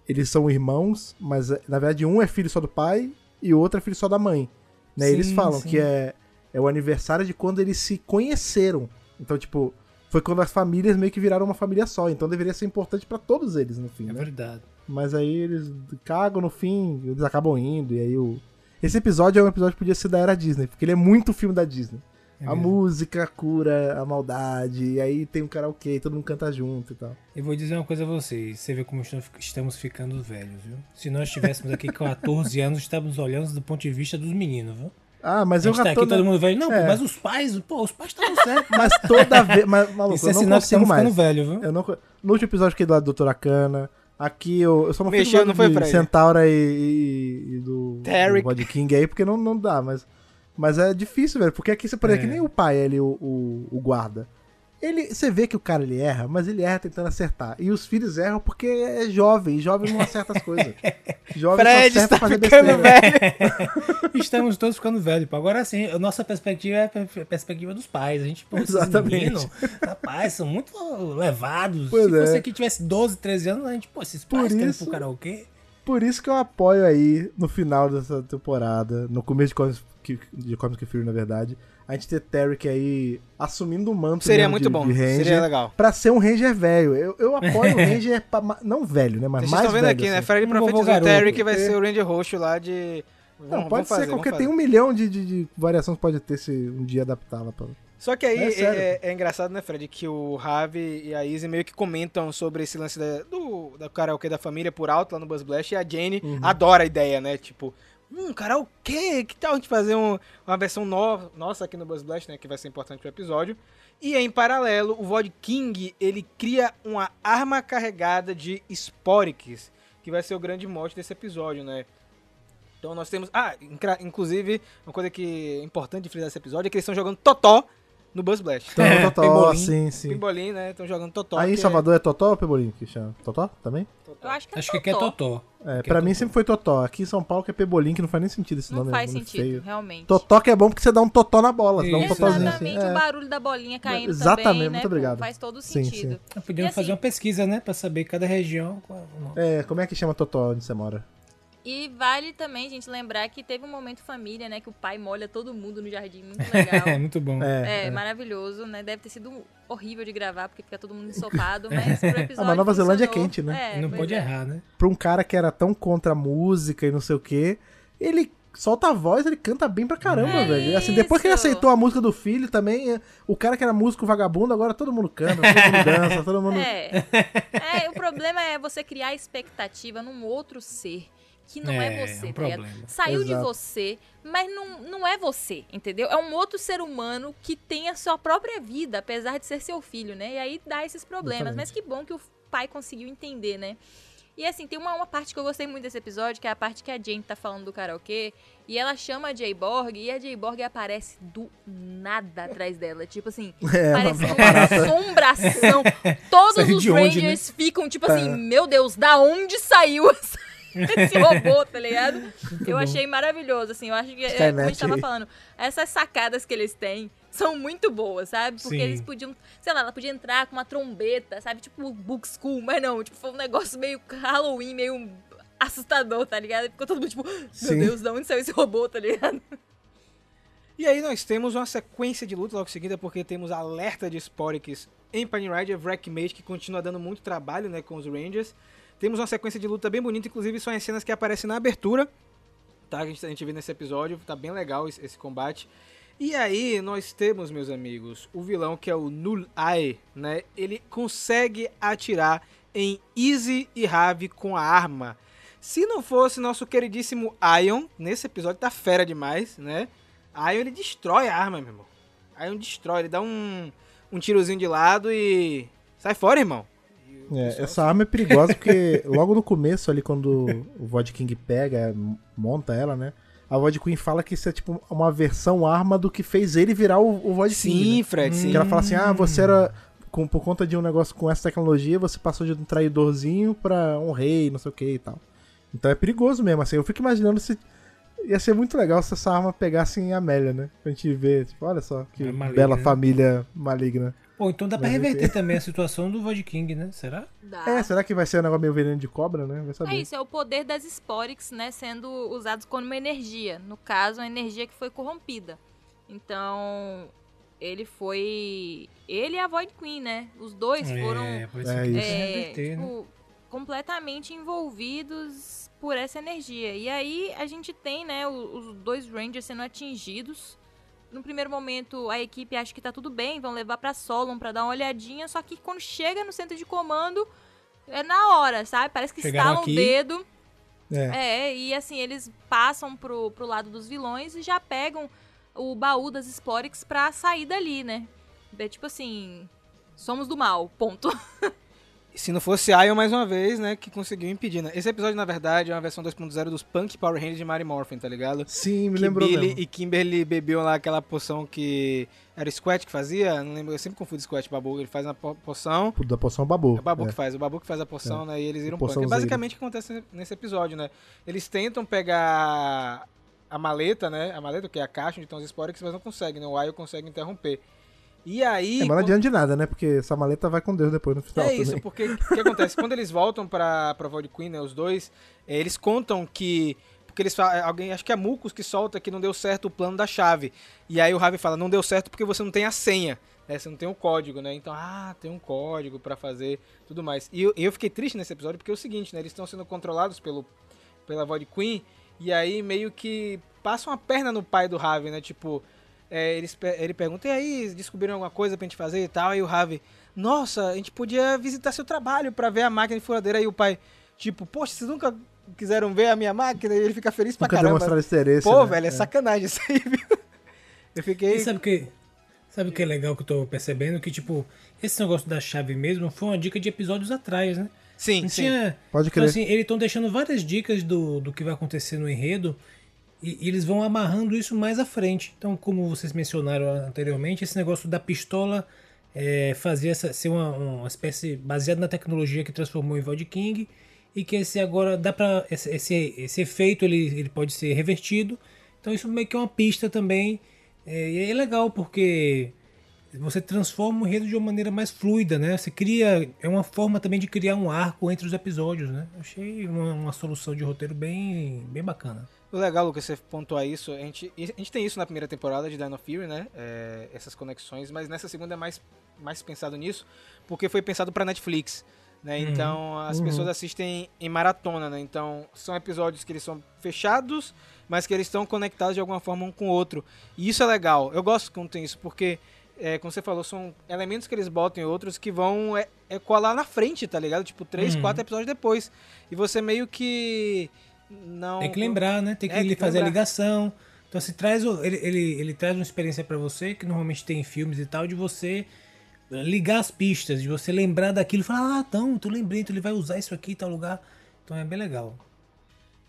eles são irmãos, mas é, na verdade um é filho só do pai e o outro é filho só da mãe. Né? Sim, eles falam sim. que é, é o aniversário de quando eles se conheceram. Então, tipo, foi quando as famílias meio que viraram uma família só. Então deveria ser importante pra todos eles no fim, É né? verdade. Mas aí eles cagam no fim, eles acabam indo, e aí o. Esse episódio é um episódio que podia ser da era Disney, porque ele é muito filme da Disney. É a mesmo. música cura a maldade, e aí tem um karaokê, todo mundo canta junto e tal. Eu vou dizer uma coisa a vocês. Você vê como estamos- ficando velhos, viu? Se nós estivéssemos aqui com 14 anos, estávamos olhando do ponto de vista dos meninos, viu? Ah, mas eu gente tá já aqui na- todo mundo velho. Não, É. pô, mas os pais, pô, os pais estavam certos. Mas toda vez. Mas, maluco, Isso eu é não sinal que consigo mais. ficando velho, viu? Eu não, no último episódio eu fiquei do lado da Doutora Cana. Aqui eu, eu só não Mexeu, do lado não foi, de? Centaura e, e- e do, Tarek. do Body King aí, porque não, não dá, mas. Mas é difícil, velho. Porque aqui você por É. exemplo, que nem o pai, ele, o, o, o guarda. Ele, você vê que o cara ele erra, mas ele erra tentando acertar. E os filhos erram porque é jovem, e jovem não acerta as coisas. Jovem Fred está fazer ficando besteira. velho. Estamos todos ficando velhos. Agora sim, a nossa perspectiva é a per- perspectiva dos pais. A gente, pô, Exatamente. meninos, rapaz, são muito levados. Pois Se é. você que tivesse 12, 13 anos, a gente, pô, esses Por pais querem ir isso- pro karaokê. Por isso que eu apoio aí, no final dessa temporada, no começo de Comics que, de Comics que Fury, na verdade, a gente ter Tarek aí assumindo o manto Seria muito de, bom, de Ranger seria legal. pra ser um Ranger velho. Eu, eu apoio o Ranger, pra não velho, né, mas Vocês mais estão vendo velho. aqui, né? assim. Fred Um vovô profetizou o. Terry que vai É. ser o Ranger roxo lá de... Não, Vamos- pode vamos ser qualquer. Tem um milhão de, de, de variações que pode ter se um dia adaptar lá pra. Só que aí É é, é- é engraçado, né, Fred, que o Ravi e a Izzy meio que comentam sobre esse lance da, do da karaokê da família por alto lá no Buzz Blast e a Jane Uhum. adora a ideia, né? Tipo, hum, karaokê, que tal a gente fazer um- uma versão nova, nossa aqui no Buzz Blast, né, que vai ser importante pro episódio. E em paralelo, o Vod King, ele cria uma arma carregada de Sporix, que vai ser o grande mote desse episódio, né? Então nós temos. Ah, inclusive, uma coisa que é importante de frisar nesse episódio é que eles estão jogando Totó no Buzz Blast. Então, É, Totó, Pebolim. sim, sim. Pimbolim, né? Estão jogando Totó. Aí em que Salvador é Totó ou Pebolim que chama? Totó também? Eu acho que é Acho que aqui é Totó. Totó. É, Aqui pra é mim Totó. sempre foi Totó. Aqui em São Paulo que é Pebolim, que não faz nem sentido esse Não nome. faz é nome sentido, feio. realmente. Totó que é bom porque você dá um totó na bola. Você dá um totózinho Exatamente, assim. o É. barulho da bolinha caindo Exatamente, também, né? muito pô, obrigado. Faz todo Sim, sentido. Podíamos E fazer assim- uma pesquisa, né? Pra saber cada região. É, como é que chama Totó onde você mora? E vale também, gente, lembrar que teve um momento família, né? Que o pai molha todo mundo no jardim, muito legal. É, muito bom. É, É, maravilhoso, né? Deve ter sido horrível de gravar, porque fica todo mundo ensopado, mas pro episódio Ah, mas Nova Zelândia é quente, né? É, não pode é. errar, né? pra um cara que era tão contra a música e não sei o quê, ele solta a voz, ele canta bem pra caramba, É velho. Assim, depois que ele aceitou a música do filho também, é, o cara que era músico vagabundo, agora todo mundo canta, todo mundo dança, todo mundo. É. é, o problema é você criar expectativa num outro ser que não é, É, você, é um tá ligado? Saiu de Exato. você, mas não, não é você, entendeu? É um outro ser humano que tem a sua própria vida, apesar de ser seu filho, né? E aí dá esses problemas. Exatamente. Mas que bom que o pai conseguiu entender, né? E assim, tem uma, uma parte que eu gostei muito desse episódio, que é a parte que a Jane tá falando do karaokê, e ela chama a J-Borg, e a J-Borg aparece do nada atrás dela. Tipo assim, É, parece uma- uma assombração. Todos Saiu os de onde, Rangers ficam, tipo assim, meu Deus, da onde saiu essa- esse robô, tá ligado? eu bom. achei maravilhoso, assim, eu acho que, é, como a gente tava falando, essas sacadas que eles têm são muito boas, sabe? Porque Sim. eles podiam, sei lá, ela podia entrar com uma trombeta, sabe? Tipo Book School, mas não, tipo, foi um negócio meio Halloween, meio assustador, tá ligado? Ficou todo mundo tipo, meu Sim. Deus, da onde saiu esse robô, tá ligado? E aí nós temos uma sequência de luta logo seguida, porque temos alerta de Sporix em Pine Rider, Wreckmate, que continua dando muito trabalho né, com os Rangers. Temos uma sequência de luta bem bonita, inclusive são as cenas que aparecem na abertura, tá? Que a gente, a gente vê nesse episódio, tá bem legal esse, esse combate. E aí nós temos, meus amigos, o vilão que é o Null Eye, né? Ele consegue atirar em Easy e Ravi com a arma. Se não fosse nosso queridíssimo Ion, nesse episódio tá fera demais, né? Ion ele destrói a arma, meu irmão. Ion destrói, ele dá um, um tirozinho de lado e sai fora, irmão. É, essa arma é perigosa porque logo no começo, ali, quando o Void King pega, monta ela, né? A Void Queen fala que isso é tipo uma versão arma do que fez ele virar o, o Void King. Sim, né? Fred, sim. Que ela fala assim: ah, você era. Com, por conta de um negócio com essa tecnologia, você passou de um traidorzinho pra um rei, não sei o que e tal. Então é perigoso mesmo, assim. Eu fico imaginando se. Ia ser muito legal se essa arma pegasse em Amélia, né? Pra gente ver, tipo, olha só, que É maligna, bela né? família maligna. Pô, então dá pra reverter também a situação do Void King, né? Será? Dá. É, será que vai ser um negócio meio veneno de cobra, né? Vai saber. É isso, é o poder das Sporix, né, sendo usados como uma energia. No caso, a energia que foi corrompida. Então, ele foi. Ele e a Void Queen, né? Os dois foram É, pode É ser que isso. é, reverter, né? tipo, completamente envolvidos por essa energia. E aí a gente tem, né, os, dois Rangers sendo atingidos. No primeiro momento, a equipe acha que tá tudo bem, vão levar pra Solon pra dar uma olhadinha, só que quando chega no centro de comando, é na hora, sabe? Parece que Chegaram estalam o aqui. dedo. É. É, e assim, eles passam pro, pro lado dos vilões e já pegam o baú das Sporix pra sair dali, né? É tipo assim, somos do mal, ponto. Se não fosse Ion mais uma vez, né, que conseguiu impedir, né? Esse episódio, na verdade, é uma versão 2.0 dos Punk Power Rangers de Mary Morphin, tá ligado? Sim, me que lembrou Billy mesmo. e Kimberly bebiam lá aquela poção que era o Squat que fazia, não lembro, eu sempre confundo Squat e Babu, ele faz uma po- poção, Da poção babu. é o Babu É. que faz, o Babu que faz a poção, né, e eles viram Poção punk. É basicamente o que acontece nesse episódio, né? Eles tentam pegar a maleta, né, a maleta que é a caixa onde estão os Sporix, mas não conseguem, né, o Ion consegue interromper. E aí... É, mas não adianta de nada, né? Porque essa maleta vai com Deus depois no final É também. isso, porque o que acontece? Quando eles voltam pra, pra Void Queen, né, os dois, eh, eles contam que. Porque eles falam, alguém, acho que é Mucos que solta que não deu certo o plano da chave. E aí o Ravi fala, não deu certo porque você não tem a senha, né? Você não tem o código, né? Então, ah, tem um código pra fazer tudo mais. E eu, eu fiquei triste nesse episódio porque é o seguinte, né? Eles estão sendo controlados pelo, pela Void Queen, e aí meio que passam a perna no pai do Ravi, né? Tipo, é, eles, pe- ele pergunta, e aí, descobriram alguma coisa pra gente fazer e tal? Aí o Ravi, nossa, a gente podia visitar seu trabalho pra ver a máquina de furadeira. Aí o pai, tipo, poxa, vocês nunca quiseram ver a minha máquina? E ele fica feliz pra Nunca caramba. demonstraram interesse. Pô, né? velho, é, sacanagem isso aí, viu? Eu fiquei... E sabe o que, sabe o que é legal que eu tô percebendo? Que, tipo, esse negócio da chave mesmo foi uma dica de episódios atrás, né? Sim, Não sim. tinha... Pode Então, crer. assim, eles estão deixando várias dicas do, do que vai acontecer no enredo e, eles vão amarrando isso mais à frente. Então, como vocês mencionaram anteriormente, esse negócio da pistola é, fazia essa, ser uma, uma espécie baseada na tecnologia que transformou em Void King e que esse agora dá para esse, esse, esse efeito ele, ele pode ser revertido. Então, isso meio que é uma pista também. É, e é legal porque você transforma o enredo de uma maneira mais fluida, né? Você cria. É uma forma também de criar um arco entre os episódios, né? Achei uma, uma solução de roteiro bem, bem bacana. O legal, Lucas, você pontuar isso, a gente, a gente tem isso na primeira temporada de Dino Fury, né? É, essas conexões, mas nessa segunda é mais, mais pensado nisso, porque foi pensado pra Netflix. Né? Uhum. Então as Uhum. pessoas assistem em maratona, né? Então são episódios que eles são fechados, mas que eles estão conectados de alguma forma um com o outro. E isso é legal. Eu gosto quando tem isso, porque, é, como você falou, são elementos que eles botam em outros que vão é, é colar na frente, tá ligado? Tipo, três, Uhum. quatro episódios depois. E você meio que. Não. Tem que lembrar, né? Tem que É, tem que fazer a lembrar. ligação. Então, se traz ele, ele, ele traz uma experiência pra você, que normalmente tem em filmes e tal, de você ligar as pistas, de você lembrar daquilo e falar, ah, então, tu lembrei, então ele vai usar isso aqui em tal lugar. Então é bem legal.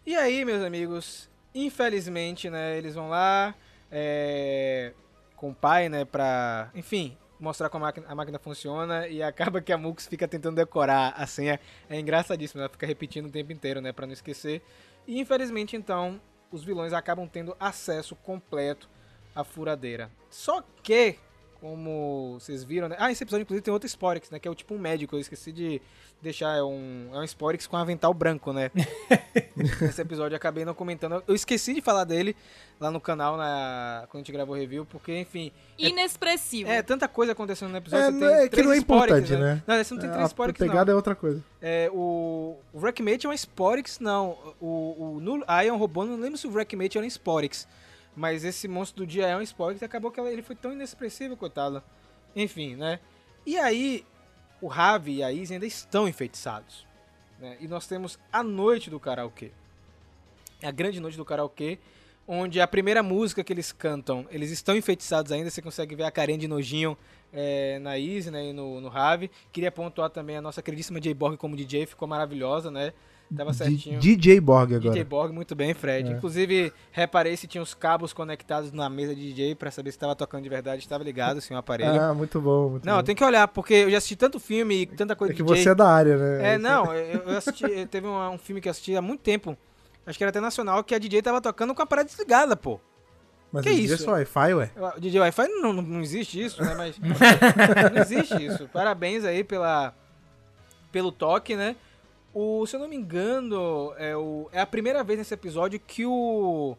E aí, meus amigos, infelizmente, né, eles vão lá é, com o pai, né, pra, enfim, mostrar como a máquina, a máquina funciona e acaba que a Mux fica tentando decorar a senha. É engraçadíssimo, ela fica repetindo o tempo inteiro, né, pra não esquecer. E infelizmente, então, os vilões acabam tendo acesso completo à furadeira. Só que, como vocês viram, né? Ah, esse episódio inclusive tem outro Sporix, né? Que é o tipo um médico. Eu esqueci de deixar. É um, é um Sporix com avental branco, né? Nesse episódio eu acabei não comentando. Eu esqueci de falar dele lá no canal na, quando a gente gravou o review, porque, enfim. É, Inexpressivo. é tanta coisa acontecendo no episódio. É, você não tem é que três não é importante, né? Não, esse não tem três a Sporix, não. pegada é outra coisa. É, o, o Wreckmate é um Sporix, não. O, o no Ion roubou, não lembro se o Wreckmate era um Sporix. Mas esse monstro do dia é um Sporix e acabou que ele foi tão inexpressivo, coitado. Enfim, né? E aí, o Ravi e a Izzy ainda estão enfeitiçados. Né? E nós temos a noite do karaokê. É a grande noite do karaokê, onde a primeira música que eles cantam, eles estão enfeitiçados ainda, você consegue ver a carinha de nojinho é, na Izzy né, e no, no Ravi. Queria pontuar também a nossa queridíssima J Borg como DJ, ficou maravilhosa, né? Tava certinho. DJ Borg agora. DJ Borg, muito bem, Fred. É. Inclusive, reparei se tinha os cabos conectados na mesa de DJ pra saber se estava tocando de verdade. Estava ligado, sim, o aparelho. Ah, muito bom, muito não, bom. tem que olhar, porque eu já assisti tanto filme e tanta coisa É que DJ. você é da área, né? É, não, eu, assisti, teve um, um filme que eu assisti há muito tempo, acho que era até nacional, que a DJ tava tocando com a parede desligada, pô. Mas que isso? é só Wi-Fi, ué. O DJ Wi-Fi não, não, não existe isso, né? Mas não existe isso. Parabéns aí pela, pelo toque, né? O, se eu não me engano, é, o, é a primeira vez nesse episódio que o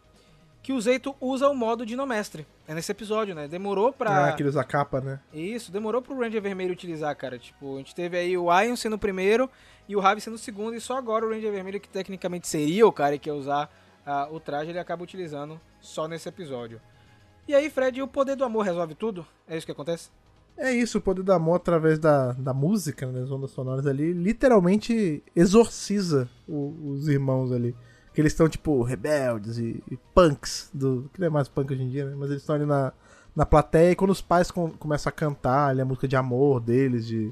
que o Zeito usa o modo Dinomestre. É nesse episódio, né? Demorou pra... Ah, que ele usa capa, né? Isso, demorou pro Ranger Vermelho utilizar, cara. Tipo, a gente teve aí o Ion sendo o primeiro e o Ravi sendo o segundo, e só agora o Ranger Vermelho, que tecnicamente seria o cara que ia usar ah, o traje, ele acaba utilizando só nesse episódio. E aí, Fred, o poder do amor resolve tudo? É isso que acontece? É isso, o poder da amor através da, da música, né, das ondas sonoras ali, literalmente exorciza o- os irmãos ali. Que eles estão, tipo, rebeldes e, e punks, do, que não é mais punk hoje em dia, né? Mas eles estão ali na, na plateia e quando os pais com- começam a cantar ali a música de amor deles, de.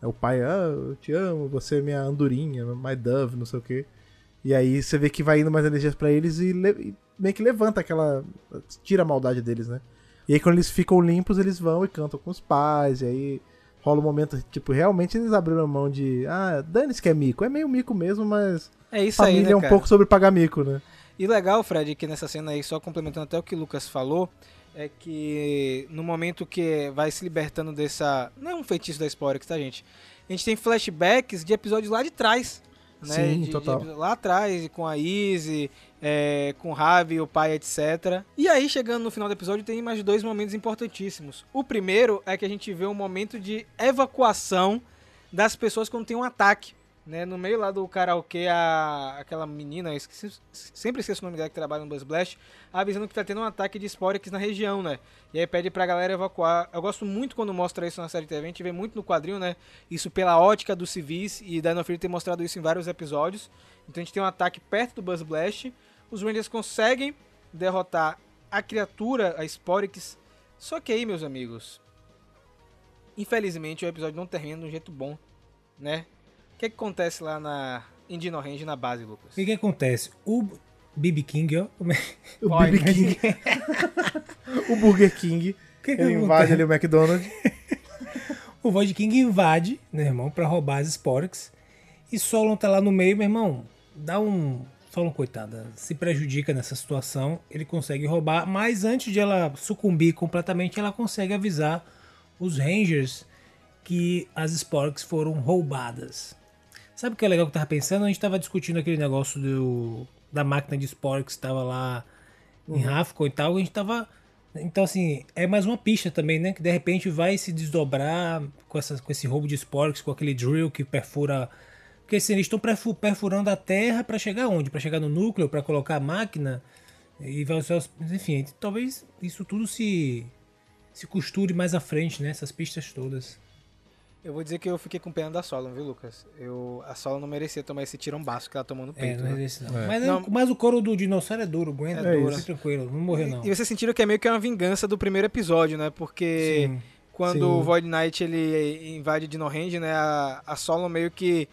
É o pai, ah, eu te amo, você é minha andorinha, my dove, não sei o quê. E aí você vê que vai indo mais energias pra eles e, e meio que levanta aquela. tira a maldade deles, né? E aí quando eles ficam limpos, eles vão e cantam com os pais, e aí rola um momento, tipo, realmente eles abriram a mão de, ah, dane-se que é mico. É meio mico mesmo, mas É isso aí, família né, é um cara? pouco sobre pagar mico, né? E legal, Fred, que nessa cena aí, só complementando até o que o Lucas falou, é que no momento que vai se libertando dessa. Não é um feitiço da Sporix, tá, gente? A gente tem flashbacks de episódios lá de trás. Né? Sim, De- de total. episódios lá atrás, com a Izzy, é, com Ravi, o pai, etc. E aí, chegando no final do episódio, tem mais dois momentos importantíssimos. O primeiro é que a gente vê um momento de evacuação das pessoas quando tem um ataque. Né, no meio lá do karaokê, a, aquela menina, esqueci- sempre esqueço o nome dela que trabalha no Buzz Blast, avisando que tá tendo um ataque de Sporix na região, né? E aí pede pra galera evacuar. Eu gosto muito quando mostra isso na série TV, a gente vê muito no quadrinho, né? Isso pela ótica dos civis, e Dino Fury tem mostrado isso em vários episódios. Então a gente tem um ataque perto do Buzz Blast, os Rangers conseguem derrotar a criatura, a Sporix. Só que aí, meus amigos, infelizmente o episódio não termina de um jeito bom, né? O que, que acontece lá na em Dino Range, na base, Lucas? O que, que acontece? O BB King, ó. é- O. BB King. o Burger King. O que que Ele acontece? invade ali o McDonald's. O Void King invade, meu irmão, pra roubar as Sporks. E Solon tá lá no meio, meu irmão. Dá um. Solon, coitada, se prejudica nessa situação. Ele consegue roubar, mas antes de ela sucumbir completamente, ela consegue avisar os Rangers que as Sporks foram roubadas. Sabe o que é legal que eu tava pensando? A gente tava discutindo aquele negócio do, da máquina de Sporks que tava lá em Rafco e tal. A gente tava. Então, assim, é mais uma pista também, né? Que de repente vai se desdobrar com, essas, com esse roubo de Sporks, com aquele drill que perfura. Porque assim, eles estão perfu- perfurando a terra para chegar onde? Para chegar no núcleo, para colocar a máquina. E vai enfim, talvez isso tudo se se costure mais à frente, né? Essas pistas todas. Eu vou dizer que eu fiquei com pena da Solon, viu, Lucas? Eu, a Solon não merecia tomar esse tirombaço que ela tomou no É, peito. não é né? esse não. É. Mas, Não. mas o couro do dinossauro é duro, aguenta. É É duro. Fique tranquilo, não morreu não. E vocês sentiram que é meio que uma vingança do primeiro episódio, né? Porque Sim. quando Sim. o Void Knight ele invade Dino Range, né? A, a Solon meio que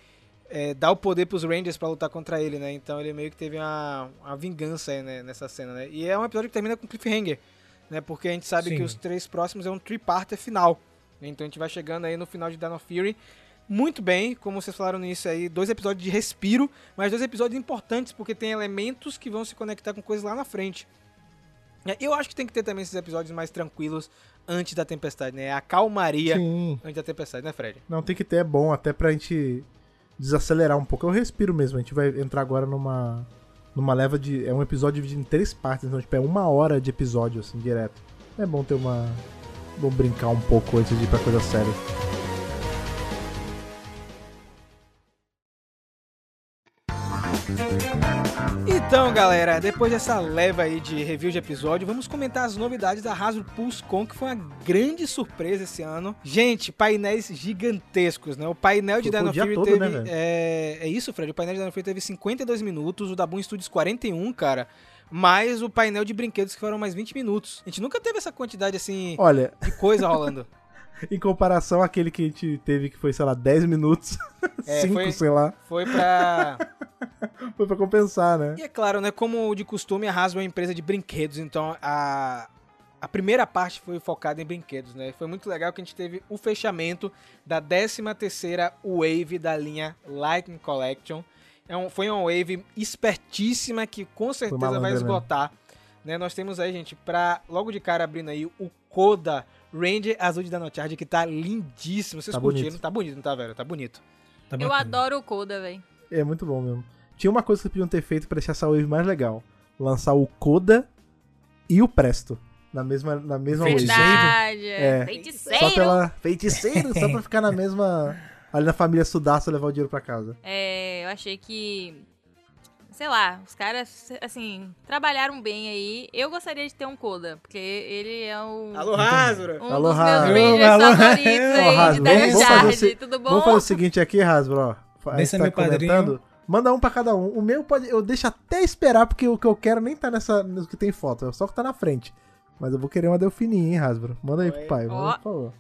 é, dá o poder pros Rangers pra lutar contra ele, né? Então ele meio que teve uma, uma vingança aí, né, nessa cena, né? E é um episódio que termina com cliffhanger, né? Porque a gente sabe Sim. que os três próximos é um three-parter final. né? Então a gente vai chegando aí no final de Dino Fury. Muito bem, como vocês falaram nisso aí, dois episódios de respiro, mas dois episódios importantes, porque tem elementos que vão se conectar com coisas lá na frente. É, Eu acho que tem que ter também esses episódios mais tranquilos antes da tempestade, né? A calmaria Sim. antes da tempestade, né, Fred? Não, tem que ter, é bom, até pra gente desacelerar um pouco. Um respiro mesmo. A gente vai entrar agora numa. numa leva de. É um episódio dividido em três partes, então, tipo, é uma hora de episódio, assim, direto. É bom ter uma. Bom brincar um pouco antes de ir pra coisa séria. Então, galera, depois dessa leva aí de review de episódio, vamos comentar as novidades da Hasbro Pulse Con, que foi uma grande surpresa esse ano. Gente, painéis gigantescos, né? O painel de Dino Fury todo, teve... né, é... é isso, Fred? O painel de Dino Fury teve 52 minutos, o da Boom Studios 41, cara. Mais o painel de brinquedos que foram mais 20 minutos. A gente nunca teve essa quantidade, assim, Olha, de coisa rolando. em comparação àquele que a gente teve que foi, sei lá, 10 minutos, É, 5, foi- sei lá, Foi pra... foi pra compensar, né? E é claro, né, como de costume, a Hasbro é uma empresa de brinquedos, então a, a primeira parte foi focada em brinquedos, né? Foi muito legal que a gente teve o fechamento da 13ª Wave da linha Lightning Collection. É um, foi uma wave espertíssima que com certeza vai mesmo. esgotar. Né? Nós temos aí, gente, pra logo de cara abrindo aí o Koda Ranger Azul de Dinochard, que tá lindíssimo. Vocês Tá curtiram? bonito. Tá bonito, não tá, velho? Tá bonito. Tá Eu adoro o Koda, velho. É muito bom mesmo. Tinha uma coisa que podiam ter feito pra deixar essa wave mais legal: lançar o Koda e o Presto na mesma, na mesma wave. Verdade. É. Feiticeiro. Só pela feiticeiro, só pra ficar na mesma. Ali na família Sudaço levar o dinheiro pra casa. É, eu achei que. Sei lá, os caras, assim, trabalharam bem aí. Eu gostaria de ter um Koda, porque ele é um, Alô, Hasbro! um Alô, dos Hasbro. meus Rangers Alô, favoritos aí Ô, de Hasbro, Dino vamos fazer o Tudo bom? Vamos fazer o seguinte aqui, Hasbro, ó. A Vem gente ser tá meu comentando. Manda um pra cada um. O meu pode. Eu deixo até esperar, porque o que eu quero nem tá nessa. no que tem foto. É só o que tá na frente. Mas eu vou querer uma Delfininha, hein, Hasbro? Manda aí pro Oi. pai, Ó. manda, por favor.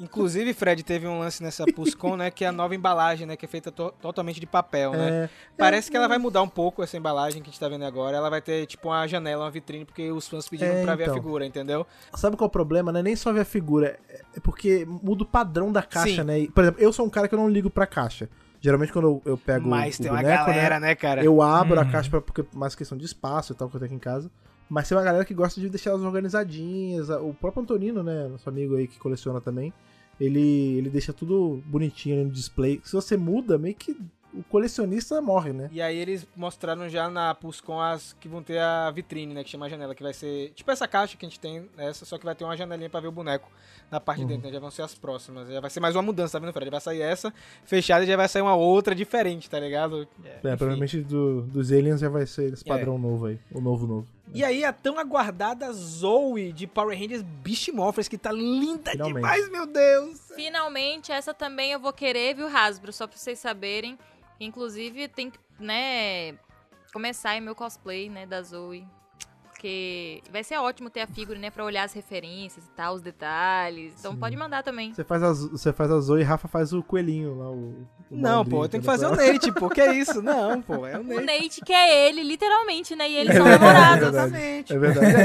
Inclusive, Fred, teve um lance nessa Puscon, né? Que é a nova embalagem, né? Que é feita to- totalmente de papel, né? É, Parece que ela vai mudar um pouco essa embalagem que a gente tá vendo agora. Ela vai ter, tipo, uma janela, uma vitrine, porque os fãs pediram É, pra ver a então. figura, entendeu? Sabe qual é o problema? Não é nem só ver a figura, é é porque muda o padrão da caixa, Sim. né? E, Por exemplo, eu sou um cara que eu não ligo pra caixa. Geralmente quando eu, eu pego Mas o tem uma boneco, galera, né? né, cara? Eu abro a Uhum. caixa pra, porque mais questão de espaço e tal que eu tenho aqui em casa. Mas tem uma galera que gosta de deixar elas organizadinhas. O próprio Antonino, né? Nosso amigo aí que coleciona também. Ele, ele deixa tudo bonitinho no display. Se você muda, meio que o colecionista morre, né? E aí eles mostraram já na Puscon as que vão ter a vitrine, né? Que chama a janela, que vai ser tipo essa caixa que a gente tem, essa, só que vai ter uma janelinha pra ver o boneco na parte Uhum. de dentro, né? Já vão ser as próximas. Já vai ser mais uma mudança, tá vendo, Fred? Vai sair essa fechada e já vai sair uma outra diferente, tá ligado? É, enfim. provavelmente do- dos aliens já vai ser esse É. padrão novo aí. O novo novo. E aí a tão aguardada Zoe de Power Rangers Beast Morphers, que tá linda Finalmente. demais, meu Deus! Finalmente, essa também eu vou querer, viu, Hasbro? Só pra vocês saberem. que, Inclusive, tem que, né, começar aí meu cosplay, né, da Zoe. Porque vai ser ótimo ter a figura, né, pra olhar as referências e tal, os detalhes. Então Sim. pode mandar também. Você faz, a, você faz a Zoe e Rafa faz o coelhinho lá. O, o Não, pô, eu tenho que fazer o Nate, pô, que é isso? Não, pô, é o O Nate. Nate, que é ele, literalmente, né? E eles É são namorados. é verdade. Exatamente. É verdade,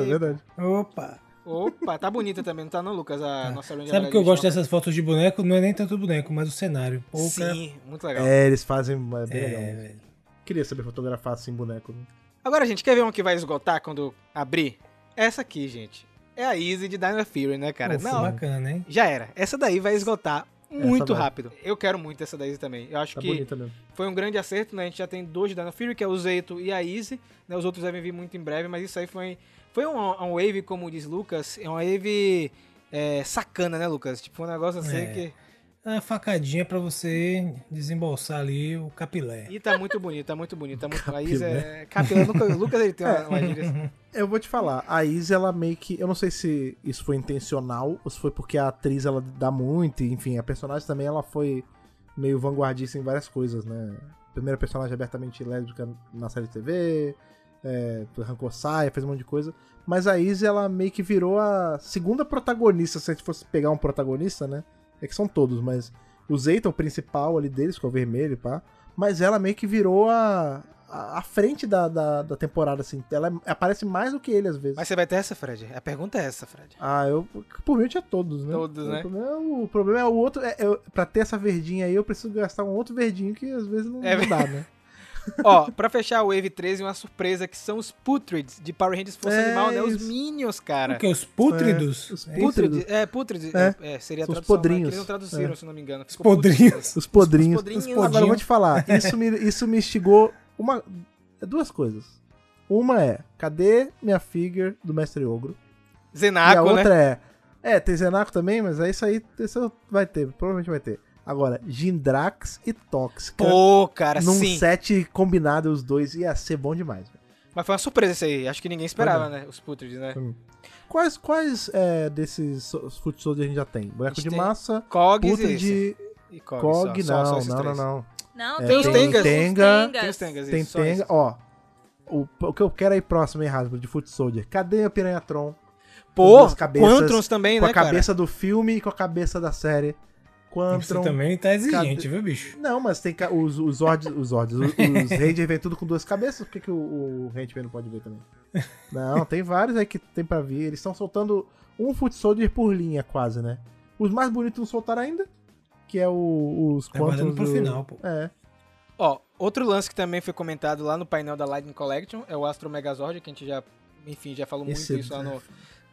é, é verdade. Opa! Opa, tá bonita também, não tá não, Lucas? A nossa Ranger Sabe que eu gosto Morphers. dessas fotos de boneco? Não é nem tanto o boneco, mas o cenário. Cara, Sim, muito legal. É, eles fazem. É bem É, legal. velho. Queria saber fotografar assim boneco. né? Agora, gente, quer ver uma que vai esgotar quando abrir? Essa aqui, gente. É a Easy de Dino Fury, né, cara? Pô, Não, bacana, hein? já era. Essa daí vai esgotar muito rápido. Eu quero muito essa daí também. Eu acho Tá que foi um grande acerto, né? A gente já tem dois de Dino Fury, que é o Zeito e a Easy. Né? Os outros devem vir muito em breve, mas isso aí foi, foi um, um wave, como diz Lucas, é um wave é, sacana, né, Lucas? Tipo, um negócio assim É. que... É Uma facadinha pra você desembolsar ali o capilé. E tá muito bonito, tá muito bonito. Tá muito... A. Easy é... Capilé, nunca... o Lucas, ele tem uma, uma gíria assim. Eu vou te falar, a Izzy, ela meio que. Eu não sei se isso foi intencional ou se foi porque a atriz ela dá muito, e, enfim, a personagem também ela foi meio vanguardista em várias coisas, né? Primeira personagem abertamente lésbica na série de TV, é, arrancou saia, fez um monte de coisa. Mas a Izzy, ela meio que virou a segunda protagonista, se a gente fosse pegar um protagonista, né? É que são todos, mas O Zeta, o principal ali deles, que é o vermelho, pá. Mas ela meio que virou a, a, a frente da, da, da temporada, assim. Ela aparece mais do que ele, às vezes. Mas você vai ter essa, Fred? A pergunta é essa, Fred. Ah, eu. Por mim eu tinha todos, né? Todos, né? O problema é o, o, problema é o outro. É, eu, pra ter essa verdinha aí, eu preciso gastar um outro verdinho que às vezes não, É não dá, né? Ó, pra fechar o Wave 13, uma surpresa que são os Putrids de Power Rangers Força É Animal, né? Os isso. Minions, cara. O que? Os pútridos? É, os É pútridos. Putrid, é, Putrid, É. é, é, seria a Os tradução, podrinhos. né? Que eles não traduziram, É. se não me engano. Ficou podrinhos. Putrids. Os podrinhos. podrinhos. Agora eu vou te falar, isso me, isso me instigou uma, duas coisas. Uma é, cadê minha figure do Mestre Ogro? e a Zenaco, né? outra é, é, tem Zenaco também, mas é isso aí, isso vai ter, provavelmente vai ter. Agora, Gindrax e Tóxica. Pô, cara, num sim. set combinado os dois, ia ser bom demais. Mas foi uma surpresa isso aí. Acho que ninguém esperava, né? Os Putrids, né? Quais, quais é, desses Soldier a gente já tem? Boneco de tem massa, Cogs puta e e Cog. Cog, só, não, só, não, não, não. Não, É, tem, tem os Tenga. Tengas. Tem os Tengas, Tem isso, Tenga, isso. ó. O, o que eu quero aí próximo, hein, Hasbro, de Foot Soldier? Cadê a Piranhatron? Pô, duas cabeças, Quantrons também, Com né, a cabeça do filme e com a cabeça da série. Você Quantron. também tá exigente, viu, bicho? Não, mas tem ca- os, os Zords, os Zords, os, os Ranger vem tudo com duas cabeças, por que, que o, o Henchman não pode ver também? Não, tem vários aí que tem pra vir. Eles estão soltando um Foot Soldier por linha, quase, né? Os mais bonitos não soltaram ainda, que é o, os Tá Quantons pro do- final, pô. É. Ó, outro lance que também foi comentado lá no painel da Lightning Collection é o Astro Megazord, que a gente já, enfim, já falou muito Esse- isso lá no,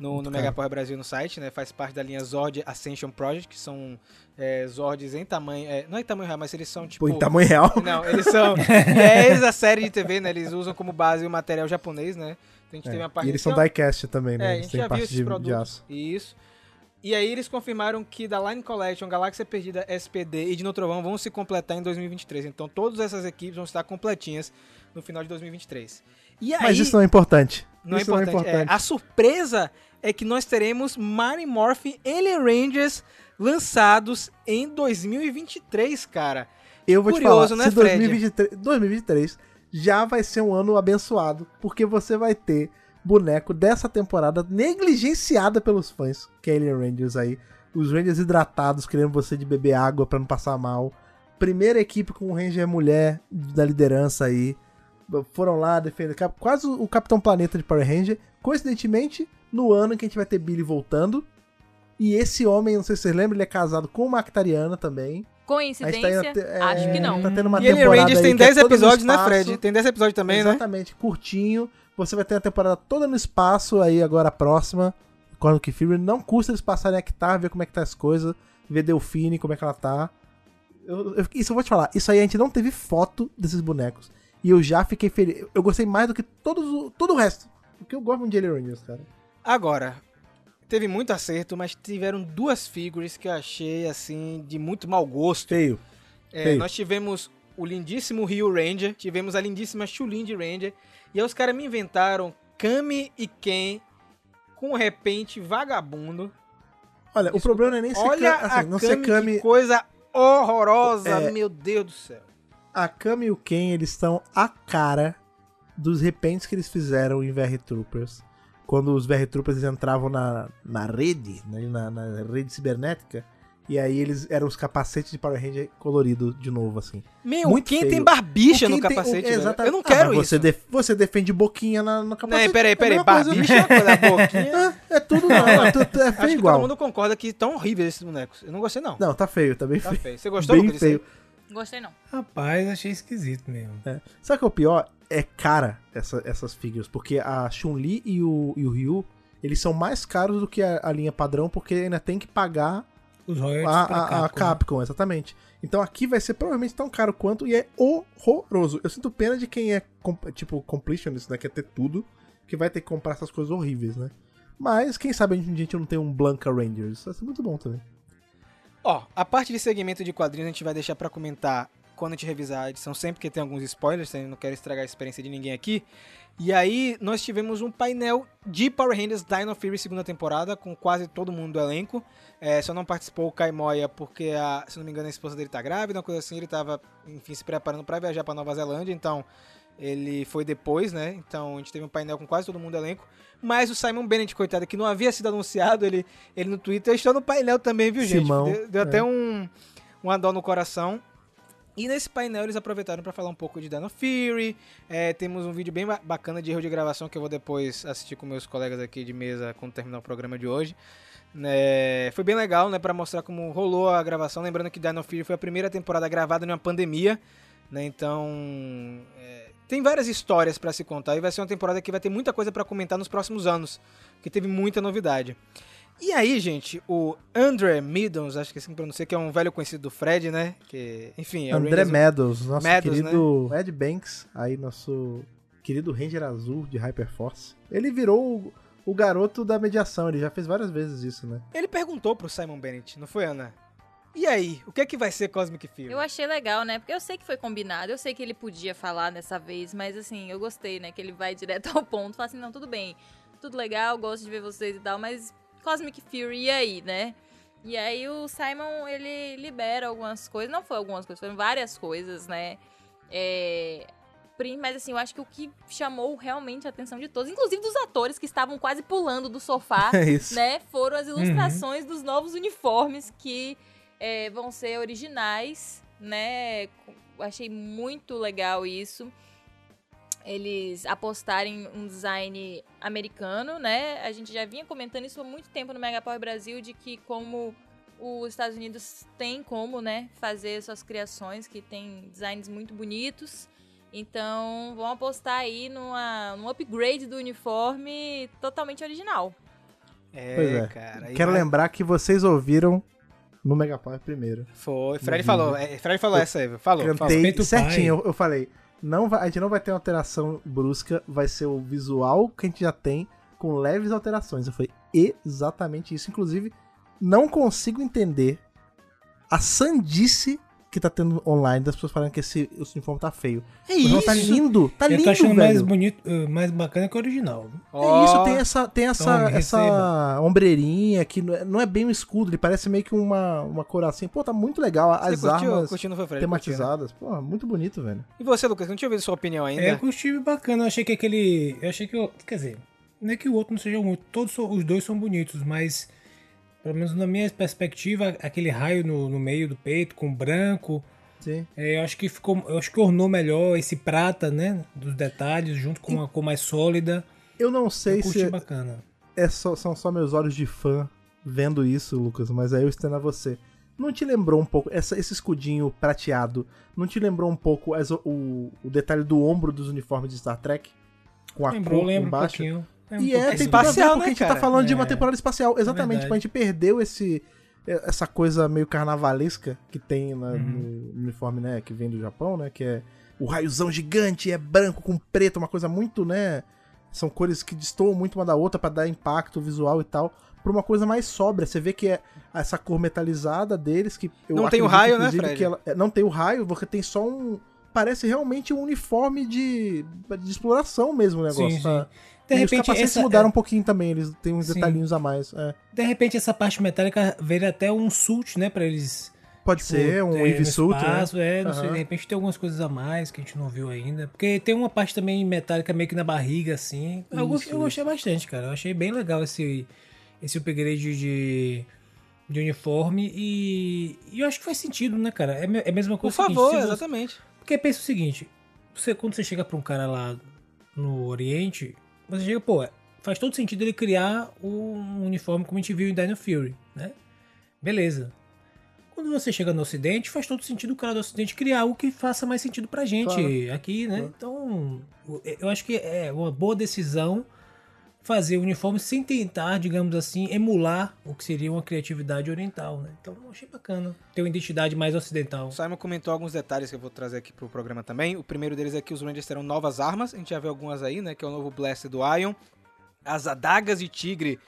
no, muito no caro. Megapower Brasil no site, né? Faz parte da linha Zord Ascension Project, que são é, Zords em tamanho. é, não é em tamanho real, mas eles são tipo. Pô, em tamanho real. Não, eles são fiéis à série de TV, né? Eles usam como base o material japonês, né? Então a gente É, teve uma parte E eles são então, diecast também, É, né? a Eles gente têm já viu parte esses de, de produtos. aço. Isso. E aí eles confirmaram que da Line Collection, Galáxia Perdida, SPD e Dino Trovão vão se completar em 2023. Então todas essas equipes vão estar completinhas no final de 2023. E aí, Mas isso não é importante. Não é importante. não é importante. É, a surpresa é que nós teremos Mighty Morphin Alien Rangers lançados em 2023, cara. Eu vou Curioso, te né, falar, se Fred? 2023, 2023 já vai ser um ano abençoado, porque você vai ter boneco dessa temporada negligenciada pelos fãs, que é Alien Rangers aí. Os Rangers hidratados, querendo você de beber água pra não passar mal. Primeira equipe com o Ranger mulher da liderança aí. Foram lá defender. Quase o Capitão Planeta de Power Ranger. Coincidentemente, no ano que a gente vai ter Billy voltando. E esse homem, não sei se vocês lembram, ele é casado com uma Actariana também. Coincidência? Aí tá- é, Acho que não. Tá tendo uma e temporada Rangers aí tem que é 10 toda no episódios, né. Fred? Tem 10 episódios também, né? Exatamente, curtinho. Você vai ter a temporada toda no espaço aí agora a próxima. Que Fury. Não custa eles passarem Hectar, ver como é que tá as coisas. Ver Delfine, como é que ela tá. Eu- eu- isso eu vou te falar. Isso aí a gente não teve foto desses bonecos. E eu já fiquei feliz. Eu gostei mais do que todos, o- todo o resto. Porque eu gosto muito de Alien Rangers, cara. Agora, teve muito acerto, mas tiveram duas figures que eu achei, assim, de muito mau gosto. Feio. É, Feio. nós tivemos o lindíssimo Rio Ranger, tivemos a lindíssima Chulin de Ranger, e aí os caras me inventaram Kami e Ken com repente vagabundo. Olha, o Isso- problema não é nem ser Olha Kami- a assim, não Kami, ser Kami. coisa horrorosa, É. meu Deus do céu. A Kami e o Ken, eles estão a cara dos repentes que eles fizeram em VR Troopers. Quando os VR Troopers entravam na, na rede, né, na, na rede cibernética, e aí eles eram os capacetes de Power Ranger colorido de novo, assim. Meu, Muito quem feio. tem barbicha no tem- capacete, o- exatamente. Eu não Ah, quero mas isso. Você, def- você defende boquinha na, no capacete. Não, peraí, é peraí, barbicha é uma coisa, boquinha... Ah, É tudo não, é, tudo- é Acho feio que igual. todo mundo concorda que estão horríveis esses bonecos. Eu não gostei, não. Não, tá feio, tá bem Tá feio. feio. Você gostou, Bem feio. Gostei não. Rapaz, achei esquisito mesmo. É. Sabe o que é o pior? É cara essa- essas figures, porque a Chun-Li e o, e o Ryu, eles são mais caros do que a, a linha padrão, porque ainda tem que pagar Os royalties a, a- a Capcom, né? Capcom, exatamente. Então aqui vai ser provavelmente tão caro quanto e é horroroso. Eu sinto pena de quem é, tipo, completionist, né, quer ter tudo, que vai ter que comprar essas coisas horríveis, né? Mas quem sabe a gente, a gente não tem um Blanca Rangers. Isso vai ser muito bom também. Ó, a parte de segmento de quadrinhos a gente vai deixar pra comentar quando a gente revisar a edição, sempre que tem alguns spoilers, eu não quero estragar a experiência de ninguém aqui. E aí nós tivemos um painel de Power Rangers Dino Fury segunda temporada, com quase todo mundo do elenco. É, só não participou o Kai Moya porque, a, se não me engano, a esposa dele tá grávida, uma coisa assim, ele tava, enfim, se preparando pra viajar pra Nova Zelândia, então ele foi depois, né? Então a gente teve um painel com quase todo mundo do elenco. Mas o Simon Bennett, coitado, que não havia sido anunciado, ele, ele no Twitter está no painel também, viu, gente? Simão, Deu, deu é. até um, uma dó no coração. E nesse painel eles aproveitaram para falar um pouco de Dino Fury. É, temos um vídeo bem ba- bacana de erro de gravação que eu vou depois assistir com meus colegas aqui de mesa quando terminar o programa de hoje. É, foi bem legal, né, para mostrar como rolou a gravação. Lembrando que Dino Fury foi a primeira temporada gravada numa pandemia, né? Então é, tem várias histórias para se contar e vai ser uma temporada que vai ter muita coisa para comentar nos próximos anos, que teve muita novidade. E aí, gente, o André Meadows, acho que assim pronuncia, que é um velho conhecido do Fred, né? Que, enfim, é o André Meadows, nosso Meadows, querido Ed Banks, aí nosso querido Ranger Azul de Hyperforce. Ele virou o, o garoto da mediação, ele já fez várias vezes isso, né? Ele perguntou pro Simon Bennett, não foi, Ana? E aí, o que é que vai ser Cosmic Fury? Eu achei legal, né? Porque eu sei que foi combinado, eu sei que ele podia falar dessa vez, mas assim, eu gostei, né? Que ele vai direto ao ponto, fala assim, não, tudo bem, tudo legal, gosto de ver vocês e tal, mas Cosmic Fury, e aí, né? E aí o Simon, ele libera algumas coisas, não foi algumas coisas, foram várias coisas, né? É... Mas assim, eu acho que o que chamou realmente a atenção de todos, inclusive dos atores que estavam quase pulando do sofá, É né, foram as ilustrações dos novos uniformes que é, vão ser originais, né? Achei muito legal isso. Eles apostarem um design americano, né? A gente já vinha comentando isso há muito tempo no Megapower Brasil, de que como os Estados Unidos têm como, né, fazer suas criações, que tem designs muito bonitos. Então, vão apostar aí numa, num upgrade do uniforme totalmente original. É, Pois é. cara. Quero vai- lembrar que vocês ouviram no Megapower primeiro. Foi, Fred falou, vídeo. é, Fred falou essa aí, falou, falou. Cantei o certinho, eu, eu falei, não vai, a gente não vai ter alteração brusca, vai ser o visual que a gente já tem com leves alterações. Eu falei, exatamente isso. Inclusive, não consigo entender a sandice que tá tendo online das pessoas falando que esse, esse uniforme tá feio. É O uniforme tá lindo, tá eu lindo, tô achando mais velho. bonito, eh, mais bacana que o original. É isso, tem essa, tem essa, Tome, essa receba. ombreirinha que não é, não é bem um escudo, ele parece meio que uma, uma cor assim. Pô, tá muito legal. As Você armas curtiu, foi, Fred? Curtiu, né? tematizadas. Pô, muito bonito, velho. E você, Lucas, não tinha ouvido sua opinião ainda? É, eu curti bacana. Eu achei que aquele. Eu achei que. o- Quer dizer, não é que o outro não seja muito. Todos os dois são bonitos, mas. Pelo menos na minha perspectiva, aquele raio no, no meio do peito, com branco. Sim. é, eu acho que ficou. Eu acho que ornou melhor esse prata, né? Dos detalhes, junto com uma cor mais sólida. Eu não sei Eu se bacana. é só- são só meus olhos de fã vendo isso, Lucas, mas aí eu estendo a você. Não te lembrou um pouco, essa- esse escudinho prateado, não te lembrou um pouco as- o, o detalhe do ombro dos uniformes de Star Trek? Com a Lembrou, cor lembra um embaixo? pouquinho. Um E é, tem tudo a ver, Espacial, porque né, a gente cara? tá falando de uma É. temporada espacial. Exatamente, verdade. tipo, a gente perdeu esse essa coisa meio carnavalesca que tem na- Uhum. no uniforme, né, que vem do Japão, né, que é o raiozão gigante, é branco com preto, uma coisa muito, né, são cores que destoam muito uma da outra pra dar impacto visual e tal, pra uma coisa mais sóbria. Você vê que é essa cor metalizada deles que eu Não tem o raio, né, Fred? que ela- é, não tem o raio, porque tem só um parece realmente um uniforme de, de exploração mesmo o negócio. Sim, tá? sim. De e os repente, capacetes essa, mudaram um pouquinho também, eles têm uns Sim. detalhinhos a mais. é. de repente essa parte metálica veio até um sult, né? Pra eles Pode ser, um é, Wave no Suit, né? espaço, É, não sei, Aham. de repente tem algumas coisas a mais que a gente não viu ainda. Porque tem uma parte também metálica meio que na barriga, assim. Eu, gostei, eu gostei bastante, cara. Eu achei bem legal esse, esse upgrade de, de uniforme e, e eu acho que faz sentido, né, cara? É, é a mesma Por coisa. seguinte, favor, se você- exatamente. Porque pensa o seguinte, você, quando você chega pra um cara lá no Oriente, você chega, pô, faz todo sentido ele criar um uniforme como a gente viu em Dino Fury, né? Beleza. Quando você chega no Ocidente, faz todo sentido o cara do Ocidente criar algo que faça mais sentido pra gente Claro. aqui, né? Claro. Então, eu acho que é uma boa decisão fazer o uniforme sem tentar, digamos assim, emular o que seria uma criatividade oriental, né? Então, achei bacana ter uma identidade mais ocidental. O Simon comentou alguns detalhes que eu vou trazer aqui pro programa também. O primeiro deles é que os Rangers terão novas armas. A gente já viu algumas aí, né? Que é o novo Blaster do Ion. As adagas de tigre